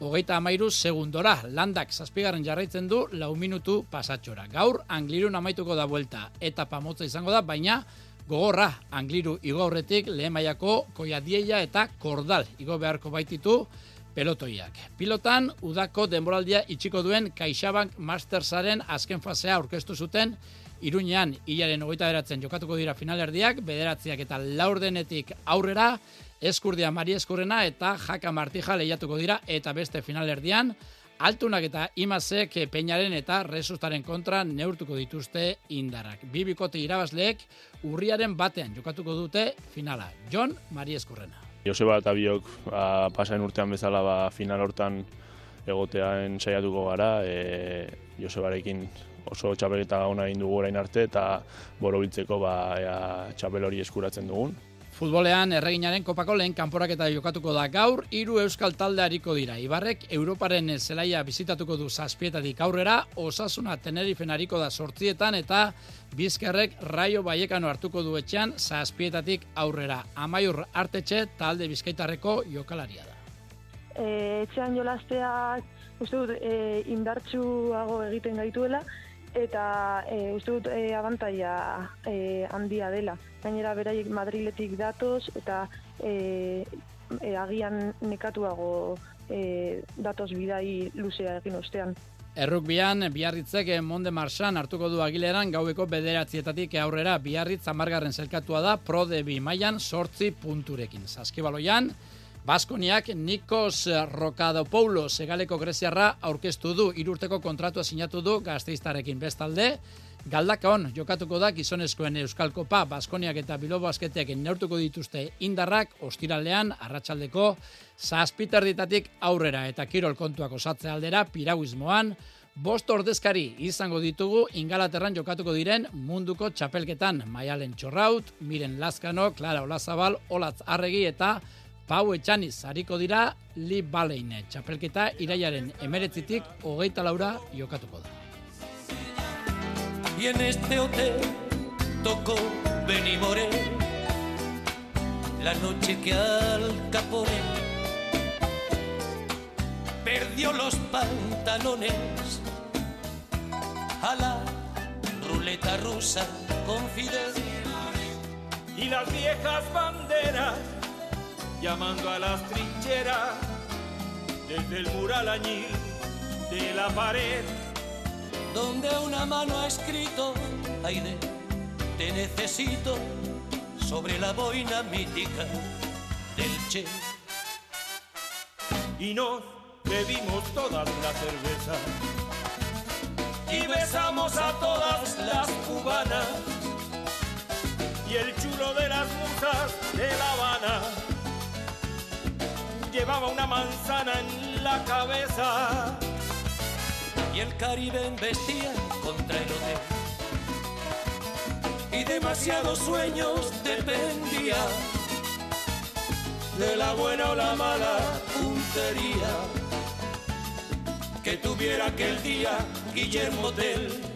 hogeita amairu segundora. Landak zazpigarren jarraitzen du lau minutu pasatxora. Gaur, anglirun amaituko da buelta. Eta pamotza izango da, baina gogorra, angliru igo aurretik lehen maiako koiadieia eta kordal. Igo beharko baititu pelotoiak. Pilotan, udako denboraldia itxiko duen Kaixabank Mastersaren azken fasea aurkeztu zuten, Iruñean, hilaren hogeita beratzen jokatuko dira finalerdiak, bederatziak eta laurdenetik aurrera, Eskurdia Mari Eskurrena eta Jaka Martija lehiatuko dira eta beste finalerdian altunak eta imazek peinaren eta resustaren kontra neurtuko dituzte indarrak. Bibikote irabazleek urriaren batean jokatuko dute finala. John Mari Eskurrena. Joseba eta biok ba, pasain urtean bezala ba, final hortan egotean saiatuko gara. E, Josebarekin oso txapeleta ona egin dugu orain arte eta borobiltzeko ba, ea, txapel hori eskuratzen dugun. Futbolean erreginaren kopako lehen kanporak eta jokatuko da gaur, hiru euskal talde hariko dira. Ibarrek Europaren zelaia bizitatuko du zazpietatik aurrera, osasuna Tenerifen hariko da sortzietan eta bizkerrek raio baiekano hartuko du etxean zazpietatik aurrera. Amaiur artetxe talde bizkaitarreko jokalaria da. E, etxean jolaztea, uste dut, e, indartxuago egiten gaituela, eta e, uste dut e, abantaia e, handia dela. Gainera beraiek Madriletik datoz eta e, e, agian nekatuago e, datoz bidai luzea egin ostean. Errukbian, biarritzek Monde Marsan hartuko du agileran gaueko bederatzietatik aurrera biarritz amargarren zelkatua da pro de bi maian sortzi punturekin. Zaskibaloian, Baskoniak Nikos Rokadopoulos egaleko greziarra aurkeztu du, irurteko kontratua sinatu du gazteiztarekin bestalde. Galdakon jokatuko da gizonezkoen Euskal Kopa, Baskoniak eta Bilobo Asketeak neurtuko dituzte indarrak, ostiralean, arratsaldeko zazpiterditatik aurrera. Eta kirol kontuak osatzea aldera, piraguizmoan, Bost ordezkari izango ditugu ingalaterran jokatuko diren munduko txapelketan. Maialen Txorraut, Miren Lazkano, Clara Olazabal, Olatz Arregi eta Pau etxaniz, hariko dira li baleine. Txapelketa iraiaren emeretzitik hogeita laura jokatuko da. Y en este hotel tocó Benny La noche que Al Capone Perdió los pantalones A la ruleta rusa con Fidel Y las viejas banderas llamando a las trincheras desde el mural añil de la pared donde una mano ha escrito Aide, te necesito sobre la boina mítica del Che. Y nos bebimos todas las cervezas y besamos a todas las cubanas y el chulo de las musas de La Habana llevaba una manzana en la cabeza. Y el Caribe embestía contra el hotel. Y demasiados sueños dependía de la buena o la mala puntería que tuviera aquel día Guillermo Tell.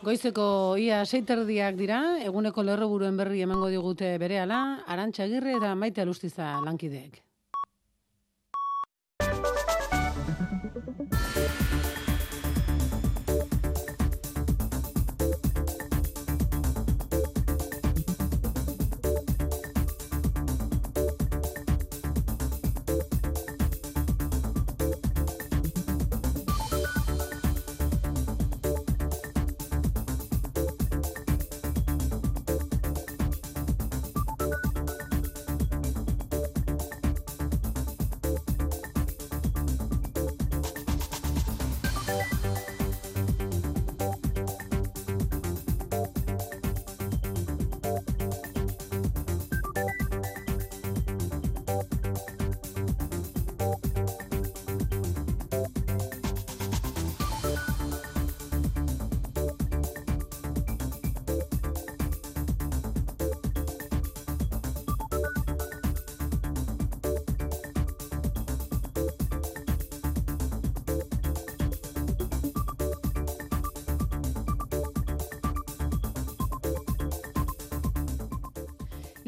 Goizeko ia seiterdiak dira, eguneko lerroburuen berri emango digute berehala, Arantxa Agirre eta Maite Alustiza lankideek.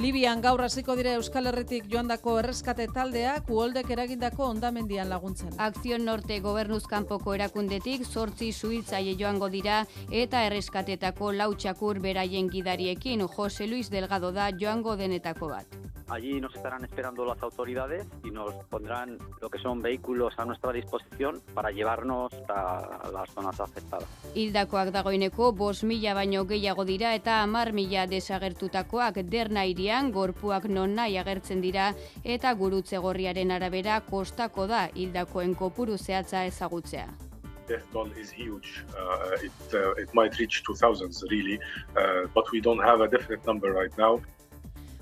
Libian gaur hasiko dira Euskal Herritik joandako erreskate taldeak uholdek eragindako ondamendian laguntzen. Akzion Norte gobernuzkanpoko erakundetik zortzi suhiltzaile joango dira eta erreskatetako lautxakur beraien gidariekin Jose Luis Delgado da joango denetako bat. Allí nos estarán esperando las autoridades y nos pondrán lo que son vehículos a nuestra disposición para llevarnos a las zonas afectadas. Hildakoak dagoeneko bos mila baino gehiago dira eta hamar mila desagertutakoak derna irian gorpuak non nahi agertzen dira eta gurutze gorriaren arabera kostako da hildakoen kopuru zehatza ezagutzea. death toll is huge. Uh, it, uh, it might reach 2000s really, uh, but we don't have a definite number right now.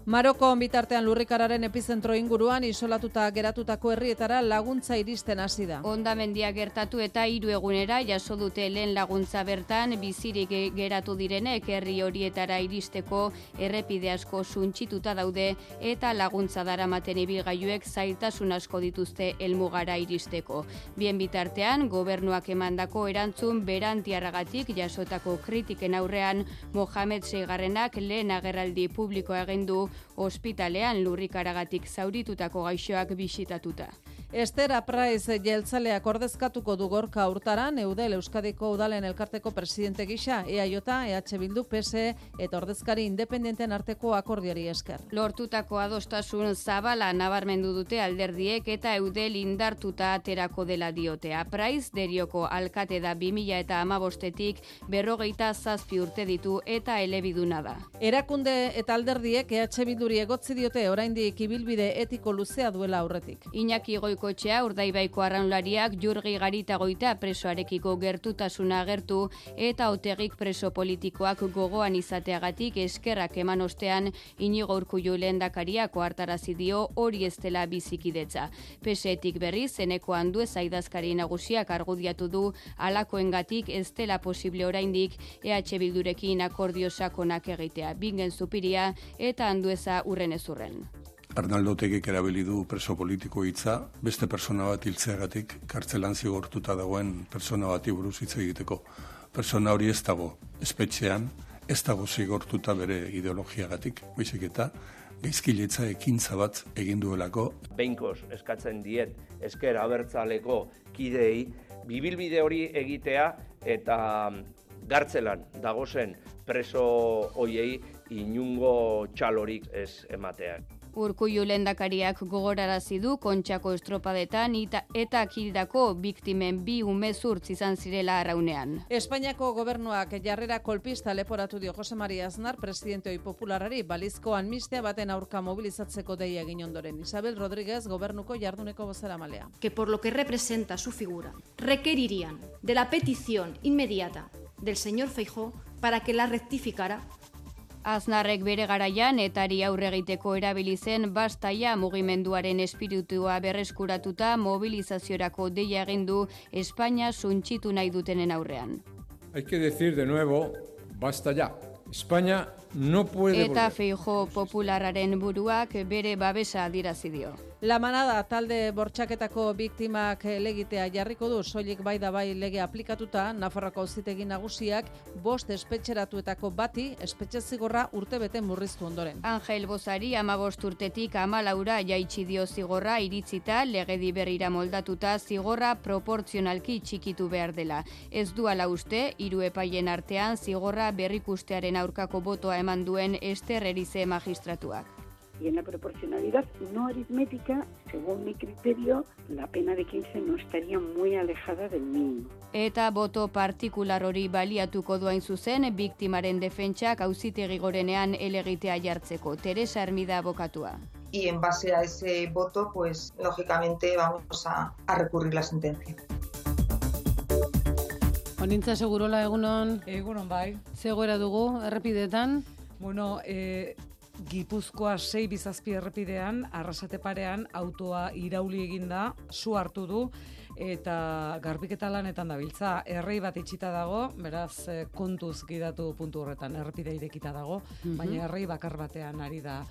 Maroko bitartean lurrikararen epizentro inguruan isolatuta geratutako herrietara laguntza iristen hasi da. Ondamendia gertatu eta hiru egunera jaso dute lehen laguntza bertan bizirik ge- geratu direnek herri horietara iristeko errepide asko suntsituta daude eta laguntza daramaten ibilgailuek zailtasun asko dituzte helmugara iristeko. Bien bitartean gobernuak emandako erantzun berantiarragatik jasotako kritiken aurrean Mohamed Seigarrenak lehen agerraldi publikoa egin du ospitalean lurrikaragatik zauritutako gaixoak bisitatuta. Esther Apraiz jeltzaleak ordezkatuko du gorka urtaran Eudel Euskadiko Udalen Elkarteko presidente gisa EAJ, EH Bildu, PSE eta ordezkari independenten arteko akordiari esker. Lortutako adostasun zabala nabarmendu dute alderdiek eta eudel indartuta aterako dela diote. Apraiz derioko alkate da 2000 eta amabostetik berrogeita zazpi urte ditu eta elebiduna da. Erakunde eta alderdiek EH Bilduri egotzi diote oraindik ibilbide etiko luzea duela aurretik. Iñaki goikotxea urdaibaiko arraunlariak jurgi garita goita presoarekiko gertutasuna agertu eta otegik preso politikoak gogoan izateagatik eskerrak eman ostean inigo urkullu lehendakariak ohartarazi dio hori ez dela bizikidetza. Pesetik berriz zeneko handu zaidazkari nagusiak argudiatu du alakoengatik ez dela posible oraindik EH Bildurekin akordio sakonak egitea. Bingen zupiria eta handueza urren ezurren. Arnaldo Tegek erabili du preso politiko hitza, beste persona bat hiltzeagatik kartzelan zigortuta dagoen persona bati buruz hitz egiteko. Persona hori ez dago espetxean, ez dago zigortuta bere ideologiagatik, baizik eta gaizkiletza ekintza bat egin duelako Beinkos eskatzen diet esker abertzaleko kideei bibilbide hori egitea eta gartzelan dagozen preso hoiei inungo txalorik ez emateak. Urkullu lendakariak gogorarazi du kontxako estropadetan ita, eta kildako biktimen bi umezurtz izan zirela arraunean. Espainiako gobernuak jarrera kolpista leporatu dio Jose Maria Aznar presidente hoi popularari balizko amnistia baten aurka mobilizatzeko deia egin ondoren. Isabel Rodríguez gobernuko jarduneko bozera malea. que por lo que representa su figura, requerirían de la petición inmediata del señor Feijó para que la rectificara Aznarrek bere garaian etari aurre egiteko erabili zen bastaia mugimenduaren espiritua berreskuratuta mobilizaziorako deia egin du Espainia suntsitu nahi dutenen aurrean. Hay que decir de nuevo, basta ya. España no puede Eta volver. feijo populararen buruak bere babesa adirazi dio. La manada talde bortxaketako biktimak legitea jarriko du, soilik bai da bai lege aplikatuta, Nafarroko auzitegi nagusiak bost espetxeratuetako bati espetxe zigorra urtebete murriztu ondoren. Angel Bozari amabost urtetik amalaura jaitsi dio zigorra iritzita legedi berrira moldatuta zigorra proportzionalki txikitu behar dela. Ez du ala uste, hiru epaien artean zigorra berrikustearen aurkako botoa eman duen Ester Erize magistratuak. Y en la proporcionalidad no aritmética, según mi criterio, la pena de 15 no estaría muy alejada del mínimo. Eta boto partikular hori baliatuko duain zuzen, biktimaren defentsak auzitegi gorenean elegitea jartzeko. Teresa Hermida abokatua. y en base a ese voto, pues lógicamente vamos a, a recurrir la sentencia. Onintza segurola egunon. Egunon bai. Zegoera dugu errepidetan. Bueno, e, Gipuzkoa sei bizazpi errepidean, arrasate parean, autoa irauli eginda, su hartu du, eta garbiketa lanetan dabiltza. Errei bat itxita dago, beraz e, kontuz gidatu puntu horretan, errepide irekita dago, Mhm. baina errei bakar batean ari da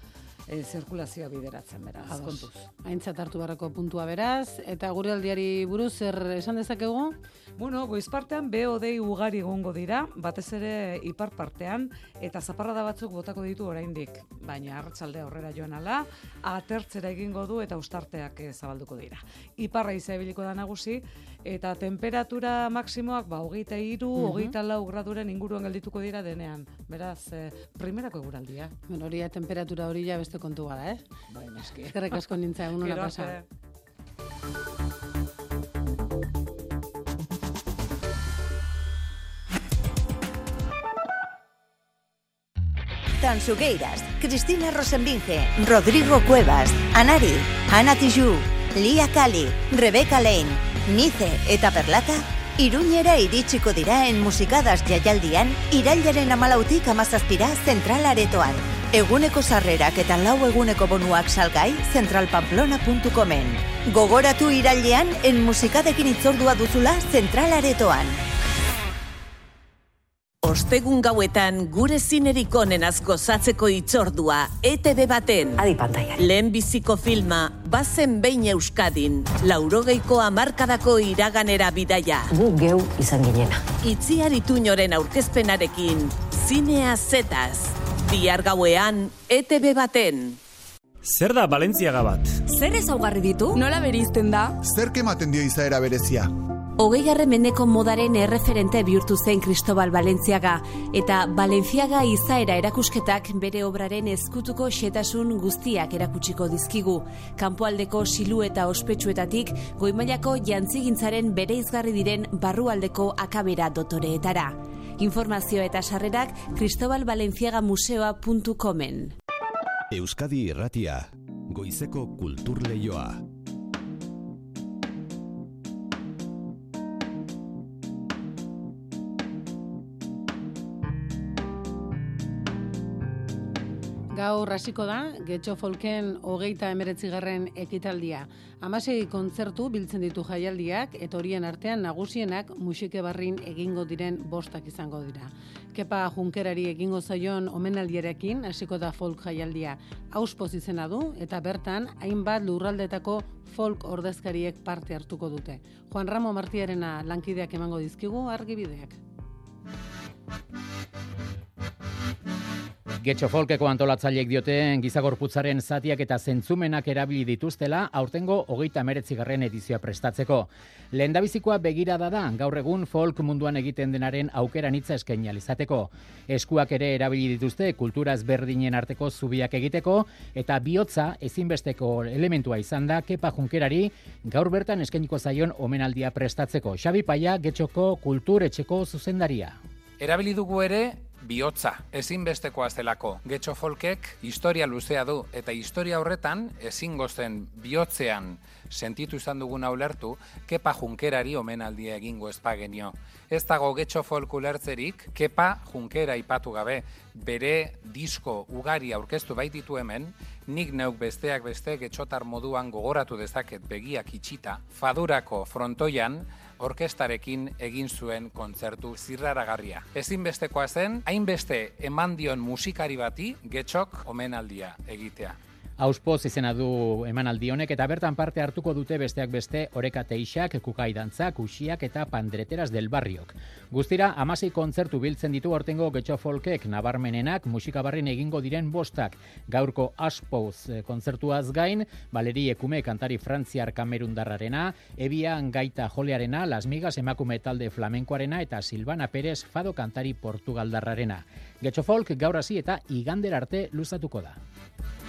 e, zirkulazioa bideratzen, beraz, Ados. kontuz. Aintzat hartu barrako puntua beraz. Eta gure aldiari buruz zer esan dezakegu? Bueno, goiz partean BOD ugari egongo dira, batez ere ipar partean, eta zaparrada batzuk botako ditu oraindik, baina arratsalde aurrera joan ala, atertzera egingo du eta ustarteak eh, zabalduko dira. Iparra izabiliko da nagusi, eta temperatura maksimoak ba, hogeita iru, Mhm. hogeita lau graduren inguruan geldituko dira denean. Beraz, eh, primerako eguraldia. Bueno, hori temperatura hori ja beste kontu bada, eh? Bai, noski. Eskerrik asko nintza egun Gero pasa. Tansugueiras, Cristina Rosenbinge, Rodrigo Cuevas, Anari, Ana Tijoux, Lia Cali, Rebecca Lane, Nice eta Perlata, Iruñera iritsiko dira en musikadas jaialdian, irailaren amalautik amazazpira zentral aretoan. Eguneko sarrerak eta lau eguneko bonuak salgai zentralpamplona.comen. Gogoratu irailean en musikadekin itzordua duzula zentral aretoan. Ostegun gauetan gure zinerik onenaz gozatzeko itzordua ETV baten. Adi pantalla. Lehen biziko filma, bazen behin Euskadin, laurogeiko amarkadako iraganera bidaia. Gu geu izan ginena. Itziar ituñoren aurkezpenarekin, zinea zetaz. Bihar gauean, ETV baten. Zer da Balentziaga bat? Zer ezaugarri ditu? Nola berizten da? Zerk ematen dio izaera berezia? Hogei mendeko modaren erreferente bihurtu zen Cristobal Balentziaga eta Balenciaga izaera erakusketak bere obraren ezkutuko xetasun guztiak erakutsiko dizkigu. Kanpoaldeko silueta ospetsuetatik goimailako jantzigintzaren bere izgarri diren barrualdeko akabera dotoreetara. Informazio eta sarrerak cristobalbalenciagamuseoa.comen. Euskadi Irratia, goizeko kultur leioa. Gaur hasiko da, Getxo Folken hogeita emeretzigarren ekitaldia. Hamasei kontzertu biltzen ditu jaialdiak, eta horien artean nagusienak musike barrin egingo diren bostak izango dira. Kepa Junkerari egingo zaion omenaldierekin hasiko da folk jaialdia. Auspoz izena du, eta bertan, hainbat lurraldetako folk ordezkariek parte hartuko dute. Juan Ramo Martiarena lankideak emango dizkigu argibideak. Getxo Folkeko antolatzaileek diote gizagorputzaren zatiak eta zentzumenak erabili dituztela aurtengo hogeita meretzigarren edizioa prestatzeko. Lehendabizikoa begirada da gaur egun folk munduan egiten denaren aukeran hitza eskaini izateko. Eskuak ere erabili dituzte kultura ezberdinen arteko zubiak egiteko eta bihotza ezinbesteko elementua izan da Kepa Junkerari gaur bertan eskainiko zaion omenaldia prestatzeko. Xabi Paia Getxoko kulturetxeko zuzendaria. Erabili dugu ere bihotza, ezinbestekoa zelako. Getxo folkek historia luzea du, eta historia horretan, ezingo zen bihotzean sentitu izan duguna ulertu, kepa junkerari omenaldia egingo ezpagenio. Ez dago getxo folk ulertzerik, kepa junkera ipatu gabe, bere disko ugari aurkeztu baititu hemen, nik neuk besteak beste getxotar moduan gogoratu dezaket begiak itxita, fadurako frontoian, orkestarekin egin zuen kontzertu zirraragarria. Ezinbestekoa zen, hainbeste eman dion musikari bati getxok omenaldia egitea. Auspoz izena du emanaldi honek eta bertan parte hartuko dute besteak beste oreka teixak, kukai dantzak, usiak eta pandreteras del barriok. Guztira, amasei kontzertu biltzen ditu ortengo getxo folkek nabarmenenak musikabarrin egingo diren bostak. Gaurko Aspoz eh, kontzertuaz gain, Valeri Ekume kantari frantziar kamerundarrarena, Ebian gaita jolearena, Las Migas emakume talde flamenkoarena eta Silvana Perez fado kantari portugaldarrarena. Getxo folk gaur hasi eta igander arte luzatuko da.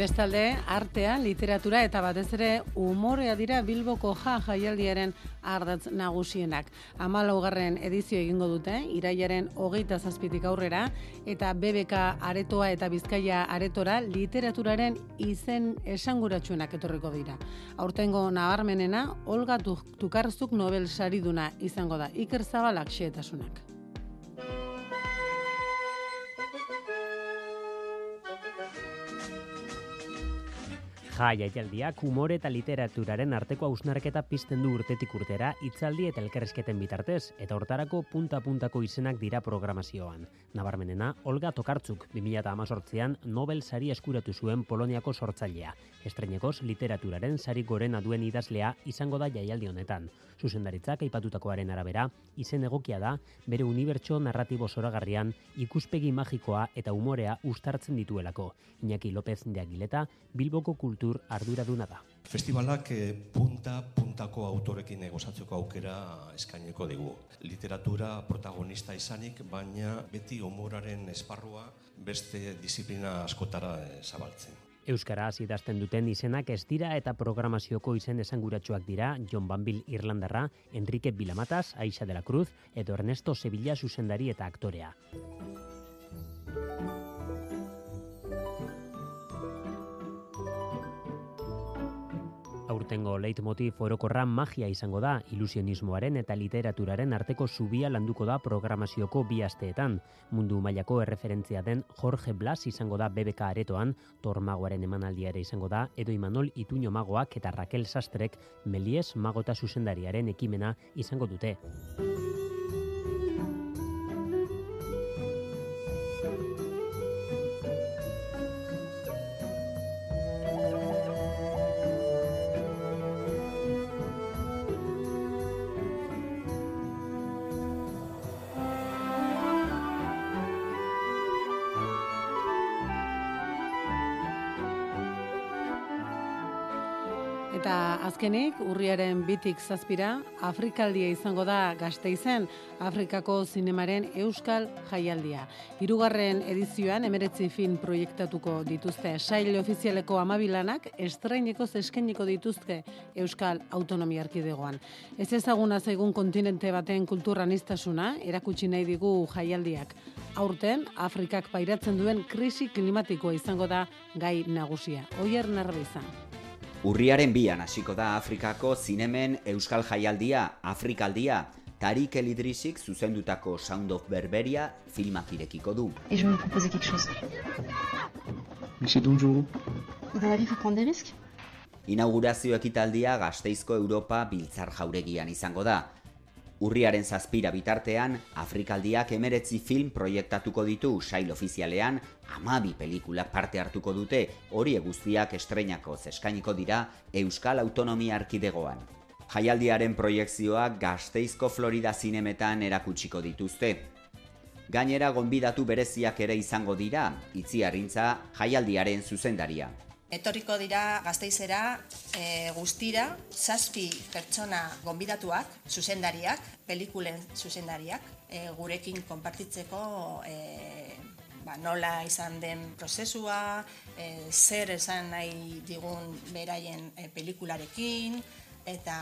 Bestalde, artea, literatura eta batez ere umorea dira Bilboko ja jaialdiaren ardatz nagusienak. Amalaugarren edizio egingo dute, iraiaren hogeita zazpitik aurrera, eta BBK aretoa eta Bizkaia aretora literaturaren izen esanguratsuenak etorriko dira. Aurtengo nabarmenena, Olga Tukarzuk Nobel sariduna izango da, Iker Zabalak xeetasunak. Ja, jaialdiak humore eta literaturaren arteko hausnarketa pizten du urtetik urtera itzaldi eta elkerrezketen bitartez, eta hortarako punta-puntako izenak dira programazioan. Nabarmenena, Olga Tokartzuk 2018an Nobel sari eskuratu zuen Poloniako sortzailea. Estrenekoz literaturaren sari gorena duen idazlea izango da jaialdi honetan. Zuzendaritzak aipatutakoaren arabera, izen egokia da, bere unibertso narratibo zoragarrian ikuspegi magikoa eta umorea ustartzen dituelako. Iñaki López de Aguileta, Bilboko kultur arduraduna da. Festivalak eh, punta-puntako autorekin egozatzeko aukera eskaineko digu. Literatura protagonista izanik, baina beti humoraren esparrua beste disiplina askotara eh, zabaltzen. Euskaraz idazten duten izenak ez dira eta programazioko izen esanguratsuak dira John Banbil Irlandarra, Enrique Bilamatas, Aixa de la Cruz, edo Ernesto Sevilla zuzendari eta aktorea. Aurtengo leitmotiv orokorra magia izango da, ilusionismoaren eta literaturaren arteko zubia landuko da programazioko bi asteetan. Mundu mailako erreferentzia den Jorge Blas izango da BBK aretoan, Tormagoaren emanaldiare izango da, edo Imanol Ituño Magoak eta Raquel Sastrek Melies Magota zuzendariaren ekimena izango dute. Azkenik, urriaren bitik zazpira, Afrikaldia izango da gazteizen Afrikako zinemaren Euskal Jaialdia. Hirugarren edizioan emeretzi fin proiektatuko dituzte sail ofizialeko amabilanak estraineko zeskeniko dituzte Euskal Autonomia Arkidegoan. Ez ezaguna zaigun kontinente baten kulturaniztasuna erakutsi nahi digu jaialdiak. Aurten, Afrikak pairatzen duen krisi klimatikoa izango da gai nagusia. Oier narra izan. Urriaren bian hasiko da Afrikako zinemen Euskal Jaialdia, Afrikaldia, Tarik Elidrisik zuzendutako Sound of Berberia filmak irekiko du. Et je vous proposer quelque chose. Monsieur Donjou. Dans la vie, faut prendre des risques. Inaugurazio ekitaldia Gasteizko Europa biltzar jauregian izango da. Urriaren zazpira bitartean, Afrikaldiak emeretzi film proiektatuko ditu sail ofizialean, amabi pelikulak parte hartuko dute, hori guztiak estreinako zeskainiko dira Euskal Autonomia Arkidegoan. Jaialdiaren proiektzioak Gasteizko Florida zinemetan erakutsiko dituzte. Gainera gonbidatu bereziak ere izango dira, itziarrintza jaialdiaren zuzendaria. Etorriko dira gazteizera e, guztira, zazpi pertsona gonbidatuak, zuzendariak, pelikulen zuzendariak, e, gurekin konpartitzeko e, ba, nola izan den prozesua, e, zer esan nahi digun beraien e, pelikularekin, eta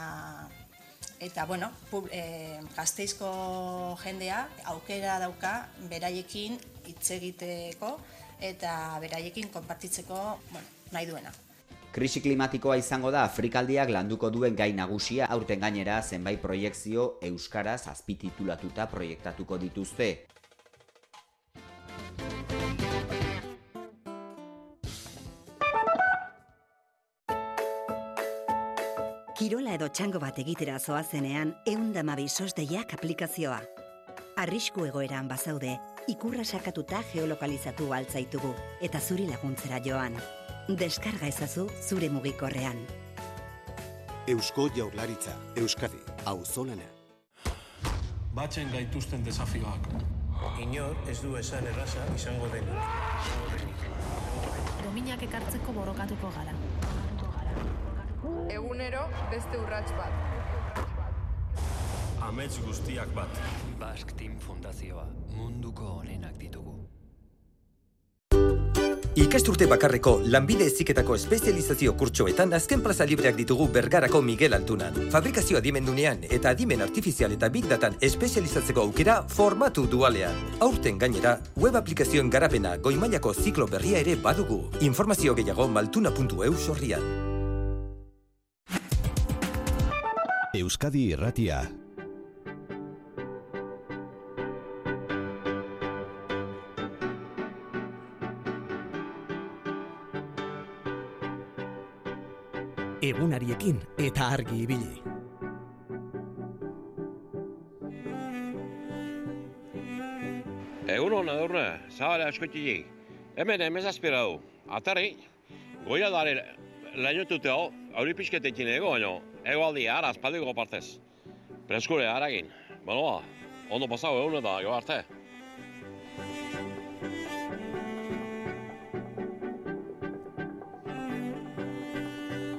eta bueno, pub, e, gazteizko jendea aukera dauka beraiekin hitz egiteko eta beraiekin konpartitzeko, bueno, nahi duena. Krisi klimatikoa izango da Afrikaldiak landuko duen gai nagusia aurten gainera zenbait proiektzio euskaraz azpititulatuta proiektatuko dituzte. Kirola edo txango bat egitera zoazenean eundamabi sosteiak aplikazioa. Arrisku egoeran bazaude, ikurra sakatuta geolokalizatu altzaitugu eta zuri laguntzera joan. Deskarga ezazu zure mugikorrean. Eusko Jaurlaritza, Euskadi, Auzolana. Batzen gaituzten desafioak. Inor ez du esan erraza izango denik. Dominak ekartzeko borokatuko gara. Egunero beste urrats bat. Amets guztiak bat. Bask Team Fundazioa munduko honenak ditugu. Ikasturte bakarreko lanbide eziketako espezializazio kurtsoetan azken plaza libreak ditugu Bergarako Miguel Altunan. Fabrikazio adimendunean eta adimen artifizial eta big datan espezializatzeko aukera formatu dualean. Aurten gainera, web aplikazioen garapena goimailako ziklo berria ere badugu. Informazio gehiago maltuna.eu sorrian. Euskadi Irratia. Egunariekin eta argi ibili. Egun hona durne, zabale askotili. Hemen emez aspirau. Atari, goia dare lainotute hau, hauri pixketekin ego, baino, ego aldi ara, espaldiko partez. Preskure, haragin. Bueno, ondo pasau egun eta gero arte.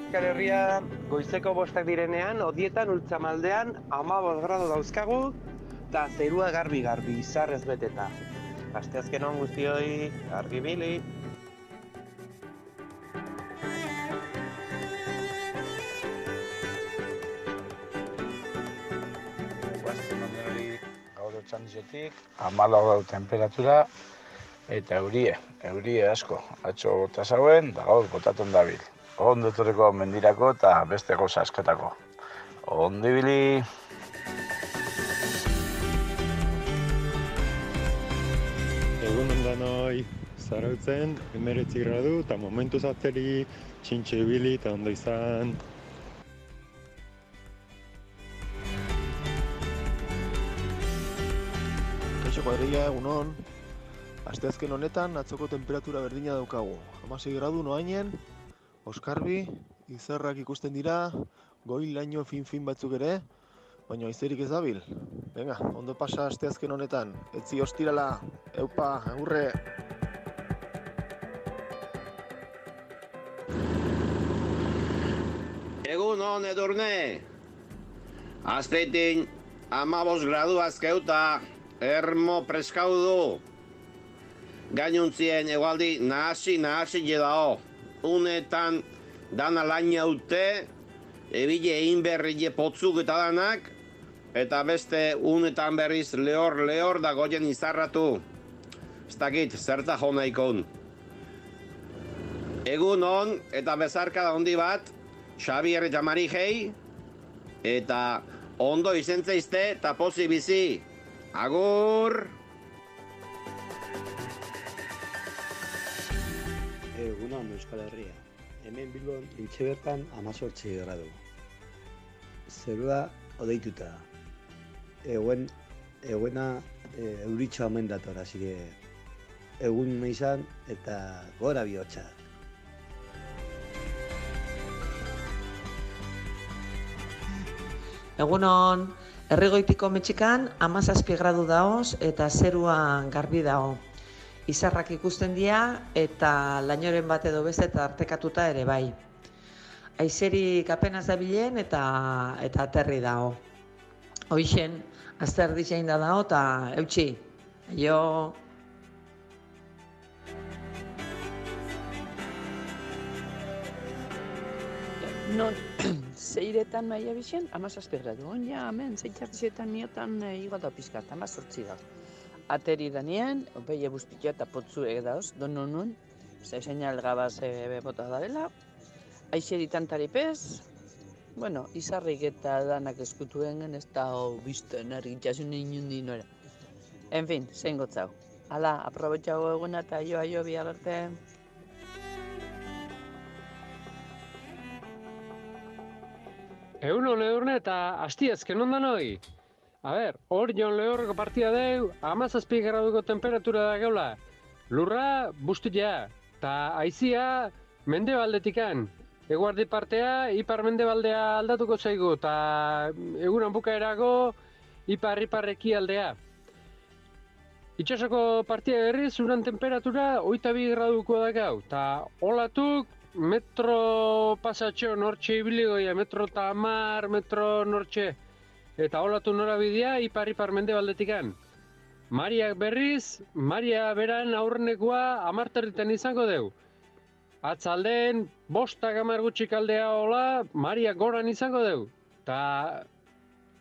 Euskal Herria goizeko bostak direnean, odietan ultzamaldean, ama grado dauzkagu, eta zerua garbi-garbi, izarrez beteta. Asteazken hon guztioi, argi bili. Gaudo txandizetik, amala gau temperatura, eta eurie, eurie asko. Atxo bota zauen, da gaur botatzen dabil ondo etorriko mendirako eta beste goza asketako. Ondo ibili! Egun ondanoi, zarautzen, emeretzi gradu eta momentu zateri, txintxe ibili eta ondo izan. Kaixo kuadrilla, egunon. Asteazken honetan, atzoko temperatura berdina daukagu. Hamasei gradu noainen, Oskarbi, izarrak ikusten dira, goi laino fin-fin batzuk ere, baina izerik ez dabil. Venga, ondo pasa asteazken honetan, etzi ostirala, eupa, aurre! Egun hon edurne! Azpeitin, amabos gradu azkeuta, ermo preskaudu. Gainuntzien egualdi nahasi nahasi jedao unetan dana laina ute, ebile egin berri potzuk eta danak, eta beste unetan berriz lehor lehor da goien izarratu. Ez dakit, zerta jona ikon. Egun on, eta bezarka da hondi bat, Xabier eta Marijei, eta ondo izentzeizte eta pozi bizi. Agur! Egunon Euskal Herria. Hemen Bilbon intxe bertan amazortzi gradu. Zerua odeituta. Eguen, eguena e, euritxo hamen dator, hasi egun izan eta gora bihotza. Egunon, errigoitiko metxikan amazazpi gradu daoz eta zerua garbi dago izarrak ikusten dira eta lainoren bat edo beste eta artekatuta ere bai. Aizeri kapenaz da bilen eta eta aterri dago. Hoixen, azter dizein da dago eta eutxi. Jo... Non, zeiretan maia bizien, amazazpe gradu. Oina, hemen, zeitzartzetan niotan e, eh, igota pizkat, amazortzi da ateri danien, opei ebuzpitio eta potzu egedaoz, don non nun, ze seinal gabaz e, bota darela, aixe ditan taripez, bueno, izarrik eta danak eskutuen ez da hau bizten ergitxasun inundi nora. En fin, zein gotzau. Hala, aprobetxago eguna eta jo aio bi arte. Egun hon edurne eta astiazken ondan hoi. A ber, hor jon lehorreko partida deu, amazazpi graduko temperatura da geula. Lurra, bustia, eta aizia, mende baldetikan. Eguardi partea, ipar mende baldea aldatuko zaigu, eta egunan bukaerago, ipar ipar aldea. Itxasoko partia berriz, uran temperatura, oita bi graduko da gau, eta olatuk, metro pasatxo nortxe ibili goia, metro eta amar, metro nortxe. Eta olatu norabidea, ipar-ipar mende baldetikan. Mariak berriz, Maria beran aurrenekoa amarterritan izango deu. Atzalden, bostak amar gutxik aldea hola, Maria goran izango deu. Ta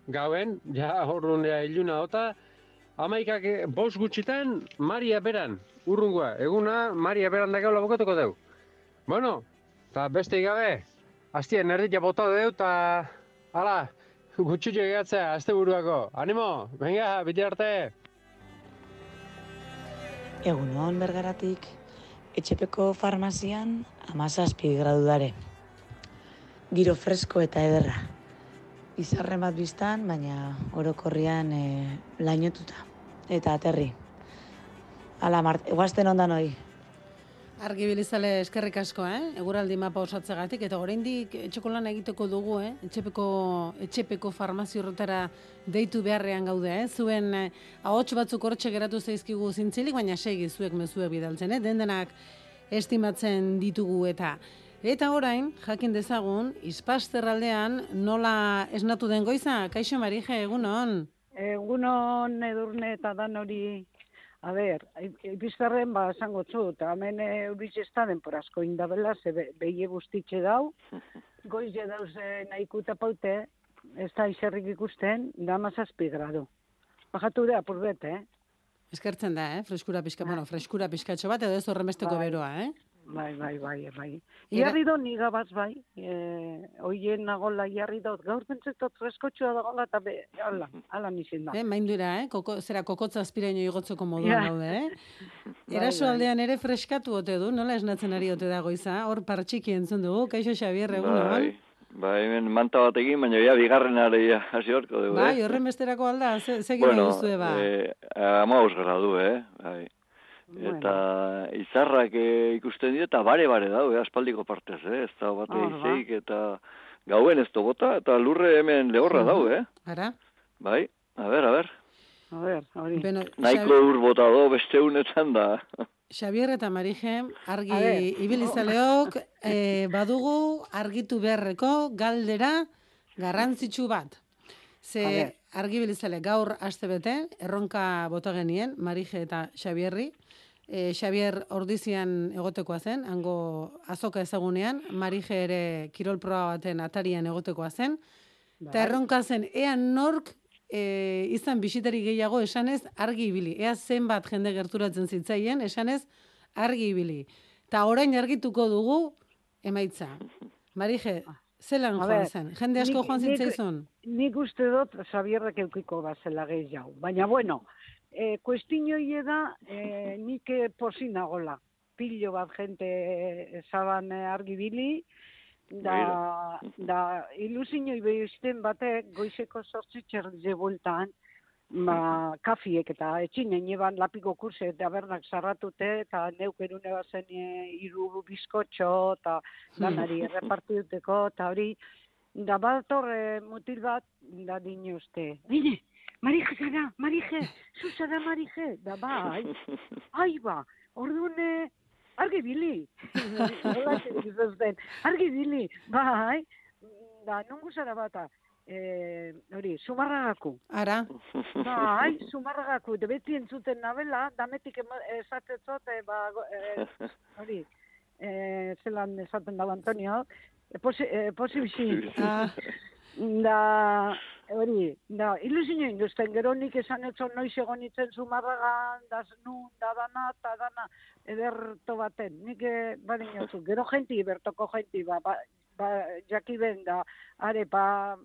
gauen, ja horrundea iluna ota, amaikak bost gutxitan, Maria beran, urrungoa. Eguna, Maria beran da gaula bokatuko deu. Bueno, eta beste gabe, hastien erditia bota dut, eta hala, gutxutxo egatzea, azte buruako. Animo, venga, biti arte! Egun hon bergaratik, etxepeko farmazian amazazpi gradu dare. Giro fresko eta ederra. Izarren bat biztan, baina orokorrian e, lainotuta. Eta aterri. Ala, mart, eguazten ondan hoi. Argi bilizale eskerrik asko, eh? Eguraldi mapa osatzegatik eta oraindik etxeko lan egiteko dugu, eh? Etxepeko etxepeko farmazio horretara deitu beharrean gaude, eh? Zuen eh, ahots batzuk hortxe geratu zaizkigu zintzilik, baina segi zuek mezuek bidaltzen, eh? Dendenak estimatzen ditugu eta eta orain jakin dezagun Ispasterraldean nola esnatu den goiza? Kaixo Marije, egunon. Egunon edurne eta dan hori A ber, ibizarren ba esango txu, eta hemen euriz ez da denporazko indabela, ze behie guztitxe dau, goiz je dauz nahikuta paute, ez da izerrik ikusten, da mazazpi gradu. Bajatu da, apurbet, eh? Eskertzen da, eh? Freskura pizka, bueno, freskura pizkatxo bat, edo ez horremesteko bai. beroa, eh? Bai, bai, bai, bai. Iarri do niga bat bai, e, oien nagola iarri dut, gaur pentsetot freskotxua da gola, eta be, ala, ala nizin da. Eh, maindura, eh? Koko, zera kokotza aspiraino igotzeko moduan yeah. daude, eh? bai, Eraso bai. aldean ere freskatu ote du, nola esnatzen ari ote dago iza, hor partxiki entzun dugu, kaixo Xabier, egun, bai. Bai, hemen manta bat egin, baina ja, bigarren areia hasi horko dugu, Bai, horren besterako alda, ze, ze bueno, gire ba? Eh, ama du, eh? Bai. Eta izarrak e, ikusten dira, eta bare-bare dau, eh, aspaldiko partez, eh? ez da bat eizeik, eta gauen ez bota, eta lurre hemen lehorra dau, eh? Ara? Bai, a ber, a ber. A ber, hori. Bueno, Naiko Xabi... ur bota do, beste unetan da. Xabier eta Marije, argi ibilizaleok, e, badugu argitu beharreko galdera garrantzitsu bat. Ze argi bilizale gaur aste bete, erronka bota genien, Marije eta Xabierri, e, Xavier Ordizian egotekoa zen, hango azoka ezagunean, Marije ere kirol proba baten atarian egotekoa zen, eta bai. erronka zen, ea nork e, izan bisitari gehiago esanez argi ibili, ea zenbat jende gerturatzen zitzaien, esanez argi ibili. Ta orain argituko dugu emaitza. Marije, zelan joan zen? Jende asko joan zitzaizun? Nik uste dut, Xabierrek eukiko bat zela gehiago. Baina, bueno, e, kuestinoi da, e, nik posina gola. Pillo bat jente zaban argibili, da, da ilusinoi behizten batek goizeko sortzitzer zebultan, ma kafiek eta etxinen eban lapiko kurse eta bernak zarratute eta neuk erune bazen e, iru bizkotxo eta danari errepartituteko eta hori da bat horre mutil bat da dinuzte. Bine, Marije zara, Marije, zu zara Marije, da bai, ai ba, orduan, argi bili, argi bili, bai, da, nungu zara bata, eh, hori, sumarragaku. Ara. Bai, sumarragaku, de beti entzuten nabela, dametik esatetzot, e, ba, e, hori, e, zelan esaten dago Antonio, e, posi, e, posi Ah. Da, hori, da, ilusio induzten, gero nik esan etzo noiz egon itzen zumarragan, da nu, da dana, da dana, ederto baten. Nik e, gero jenti, bertoko jenti, ba, ba, ba jaki ben, da, are, ba,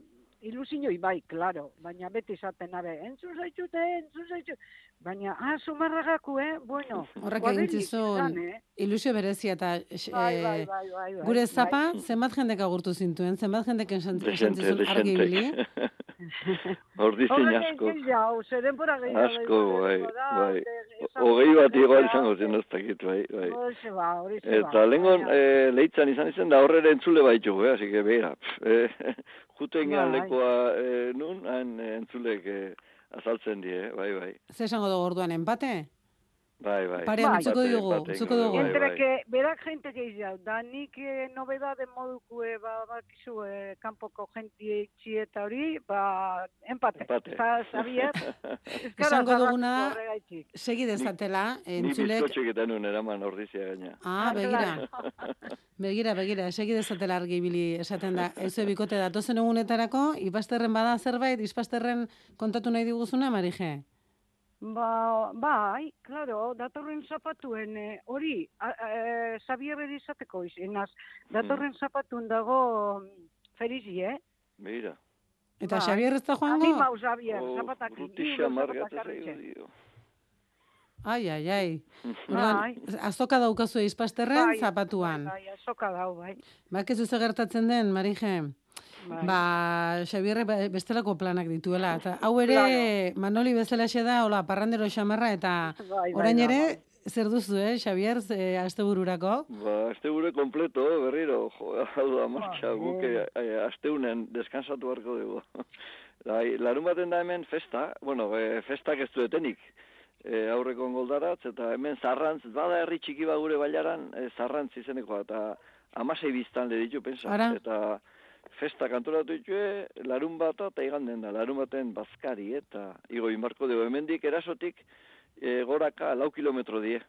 ilusioi bai, claro, baina beti izaten nabe, entzun zaitxute, entzun zaitxute, baina, ah, sumarragaku, eh, bueno, Horrek egin zizun eh? ilusio berezia eta eh, Bai, bai, bai, bai, bai, gure bai. zapa, zenbat jendek agurtu zintuen, zenbat jendek esan zizun argi dezente. Ordizin Horrek asko. zeren pora gehiago. Asko, bai, bai. Hogei bat igual izango zen ez dakit, bai, bai. Horixe ba, horixe ba. Eta lengon eh, leitzan izan izan da horrela entzule baitugu, eh? así que beira. pff, Eh, jute ingean Bai. lekoa eh, nun, han eh, entzulek eh, azaltzen die, bai, bai. Ze esango dugu orduan, empate? Bai, bai. Parean diogu, empate utzuko egingo dugu. bai, Entre bai. que, berak gente gehiago, da nik eh, nobedade modukue, ba, bakizu, eh, kanpoko jenti etxi eta hori, ba, empate. Empate. Eta, Esango zarratuko duguna segi dezatela, Ni entzulek, bizkotxek eta nun eraman ordizia gaina. Ah, begira. Begira, begira, segi dezatela argi ibili esaten da. Ez bikote datozen egunetarako, ipasterren bada zerbait, ispasterren kontatu nahi diguzuna, Marije? Ba, bai, claro, datorren zapatuen eh, hori, eh, Xavier izateko izenaz, datorren zapatun dago mm, ferizi, eh? Mira. Eta Bai. Xavier ez da joango? Animau, Xavier, Oh, zapatak zaigu, jarritxe. dio. Ai, ai, ai. Bai. Azoka daukazu ispasterren Bai, zapatuan. Bai, bai, azoka dau, bai. Bakizu ze gertatzen den, Marije? Bai. Ba, Xabierre be- bestelako planak dituela. Eta hau ere, Manoli bezalaxe da, hola, parrandero xamarra, eta Bai, bai, orain bai, ere, zer duzu, eh, Xabier, ze astebururako? Ba, aste gure kompleto, berriro, jo, hau da, martxa, guk eh, eh, asteunen deskansatu beharko dugu. Bai, larun baten da hemen festa, bueno, eh, festak ez duetenik, eh, aurreko goldaratz, eta hemen zarrantz, bada herri txiki ba gure bailaran, eh, zarrantz izenekoa, eta amasei biztan le ditu, pensa. Ara. Eta festa kantoratu ditue, larun bata eta iganden da, larun baten bazkari, eta igo inbarko dugu, hemendik erasotik, eh, goraka lau kilometro die.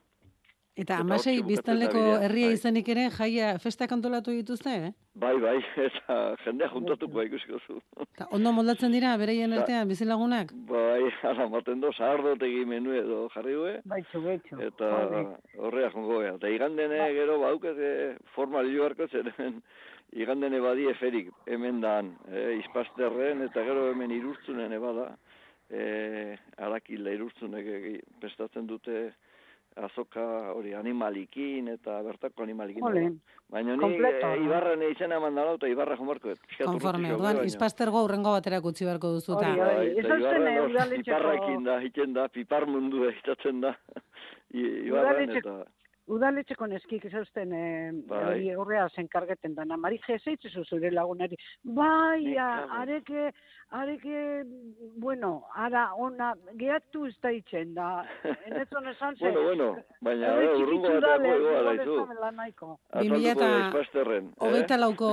Eta Eta amasei biztanleko herria bai. izanik ere, jaia festa kantolatu dituzte, eh? Bai, bai, eta jendea juntatuko ikusiko zu. Eta ondo moldatzen dira, bereien artean, bizilagunak? Bai, ala, maten do, sardotegi menu edo jarri due, Baitxu, baitxu. eta horrea jongo. Eta igandene gero baukete formal joarko zeren igandene badie ferik hemen dan, e, izpasterren, eta gero hemen irurtzunen ebada, e, arakila irurtzunek egi- prestatzen dute azoka hori animalikin eta bertako animalikin. Ole, Baina ni e, ne izena eman dala, eta ibarra jomarko. Konforme, orduan, izpastergo hurrengo baterako utzi beharko duzu. eta- Bai, Ez da piparrakin da, egiten da, pipar mundu egitatzen da. I- Ibarran Udaletxeko- eta... Udaletxeko neskik zeusten eh, Bai. horrea zen kargeten dana. Marije, zeitzu zure lagunari. Bai, areke, areke, bueno, ara, ona, gehatu ez da itzen da. Enezon esan zen. Bueno, bueno, baina eh, urrungo dale, egoa daizu. Azalduko eta izpasterren. hogeita lauko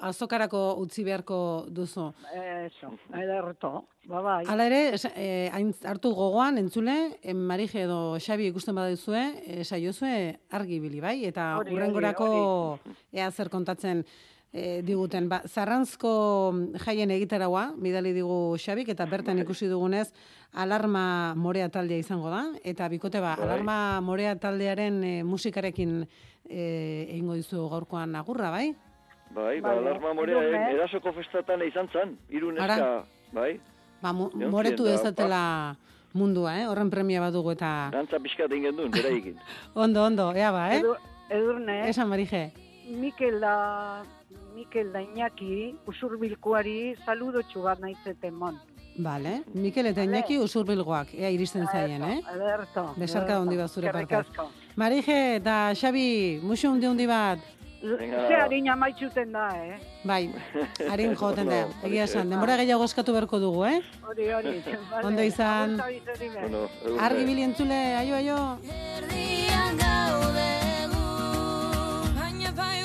azokarako utzi beharko duzu. Eso, ederto. Ba, bai. Hala ere, eh, hain hartu gogoan, entzule, en Marije edo Xabi ikusten baduzue, eh, saiozue argi ibili, bai? Eta Hori, hori, urrengorako ea zer kontatzen eh, diguten. Ba, zarrantzko jaien egitaraua, bidali digu Xabik, eta bertan ikusi dugunez, alarma morea taldea izango da, eta bikote ba, Bai. alarma morea taldearen eh, musikarekin eh, egingo dizu gaurkoan agurra, bai? Bai, ba, Bai, alarma morea, erasoko festatan izan zan, Ara. bai? Ba, mu, moretu dezatela mundua, eh? Horren premia badugu eta... Dantza pixkat egin duen, beraikin. Ondo, ondo, ea ba, eh? Edu, edurne, Esan, Marije. Mikel da, Mikel da Iñaki, usurbilkuari, saludotxu bat naitzeten mon. Vale. Mikel eta Iñaki usurbilgoak, ea iristen zaien, eh? Ederto. Besarka handi bat zure asko. Marije eta Xabi, musu hundi hundi bat. Ze harina maitxuten da, eh? Bai, harin joten da. Egia esan, denbora gehiago eskatu beharko dugu, eh? Hori, hori. Vale. Ondo izan. Argi bili entzule, aio, aio. Baina bai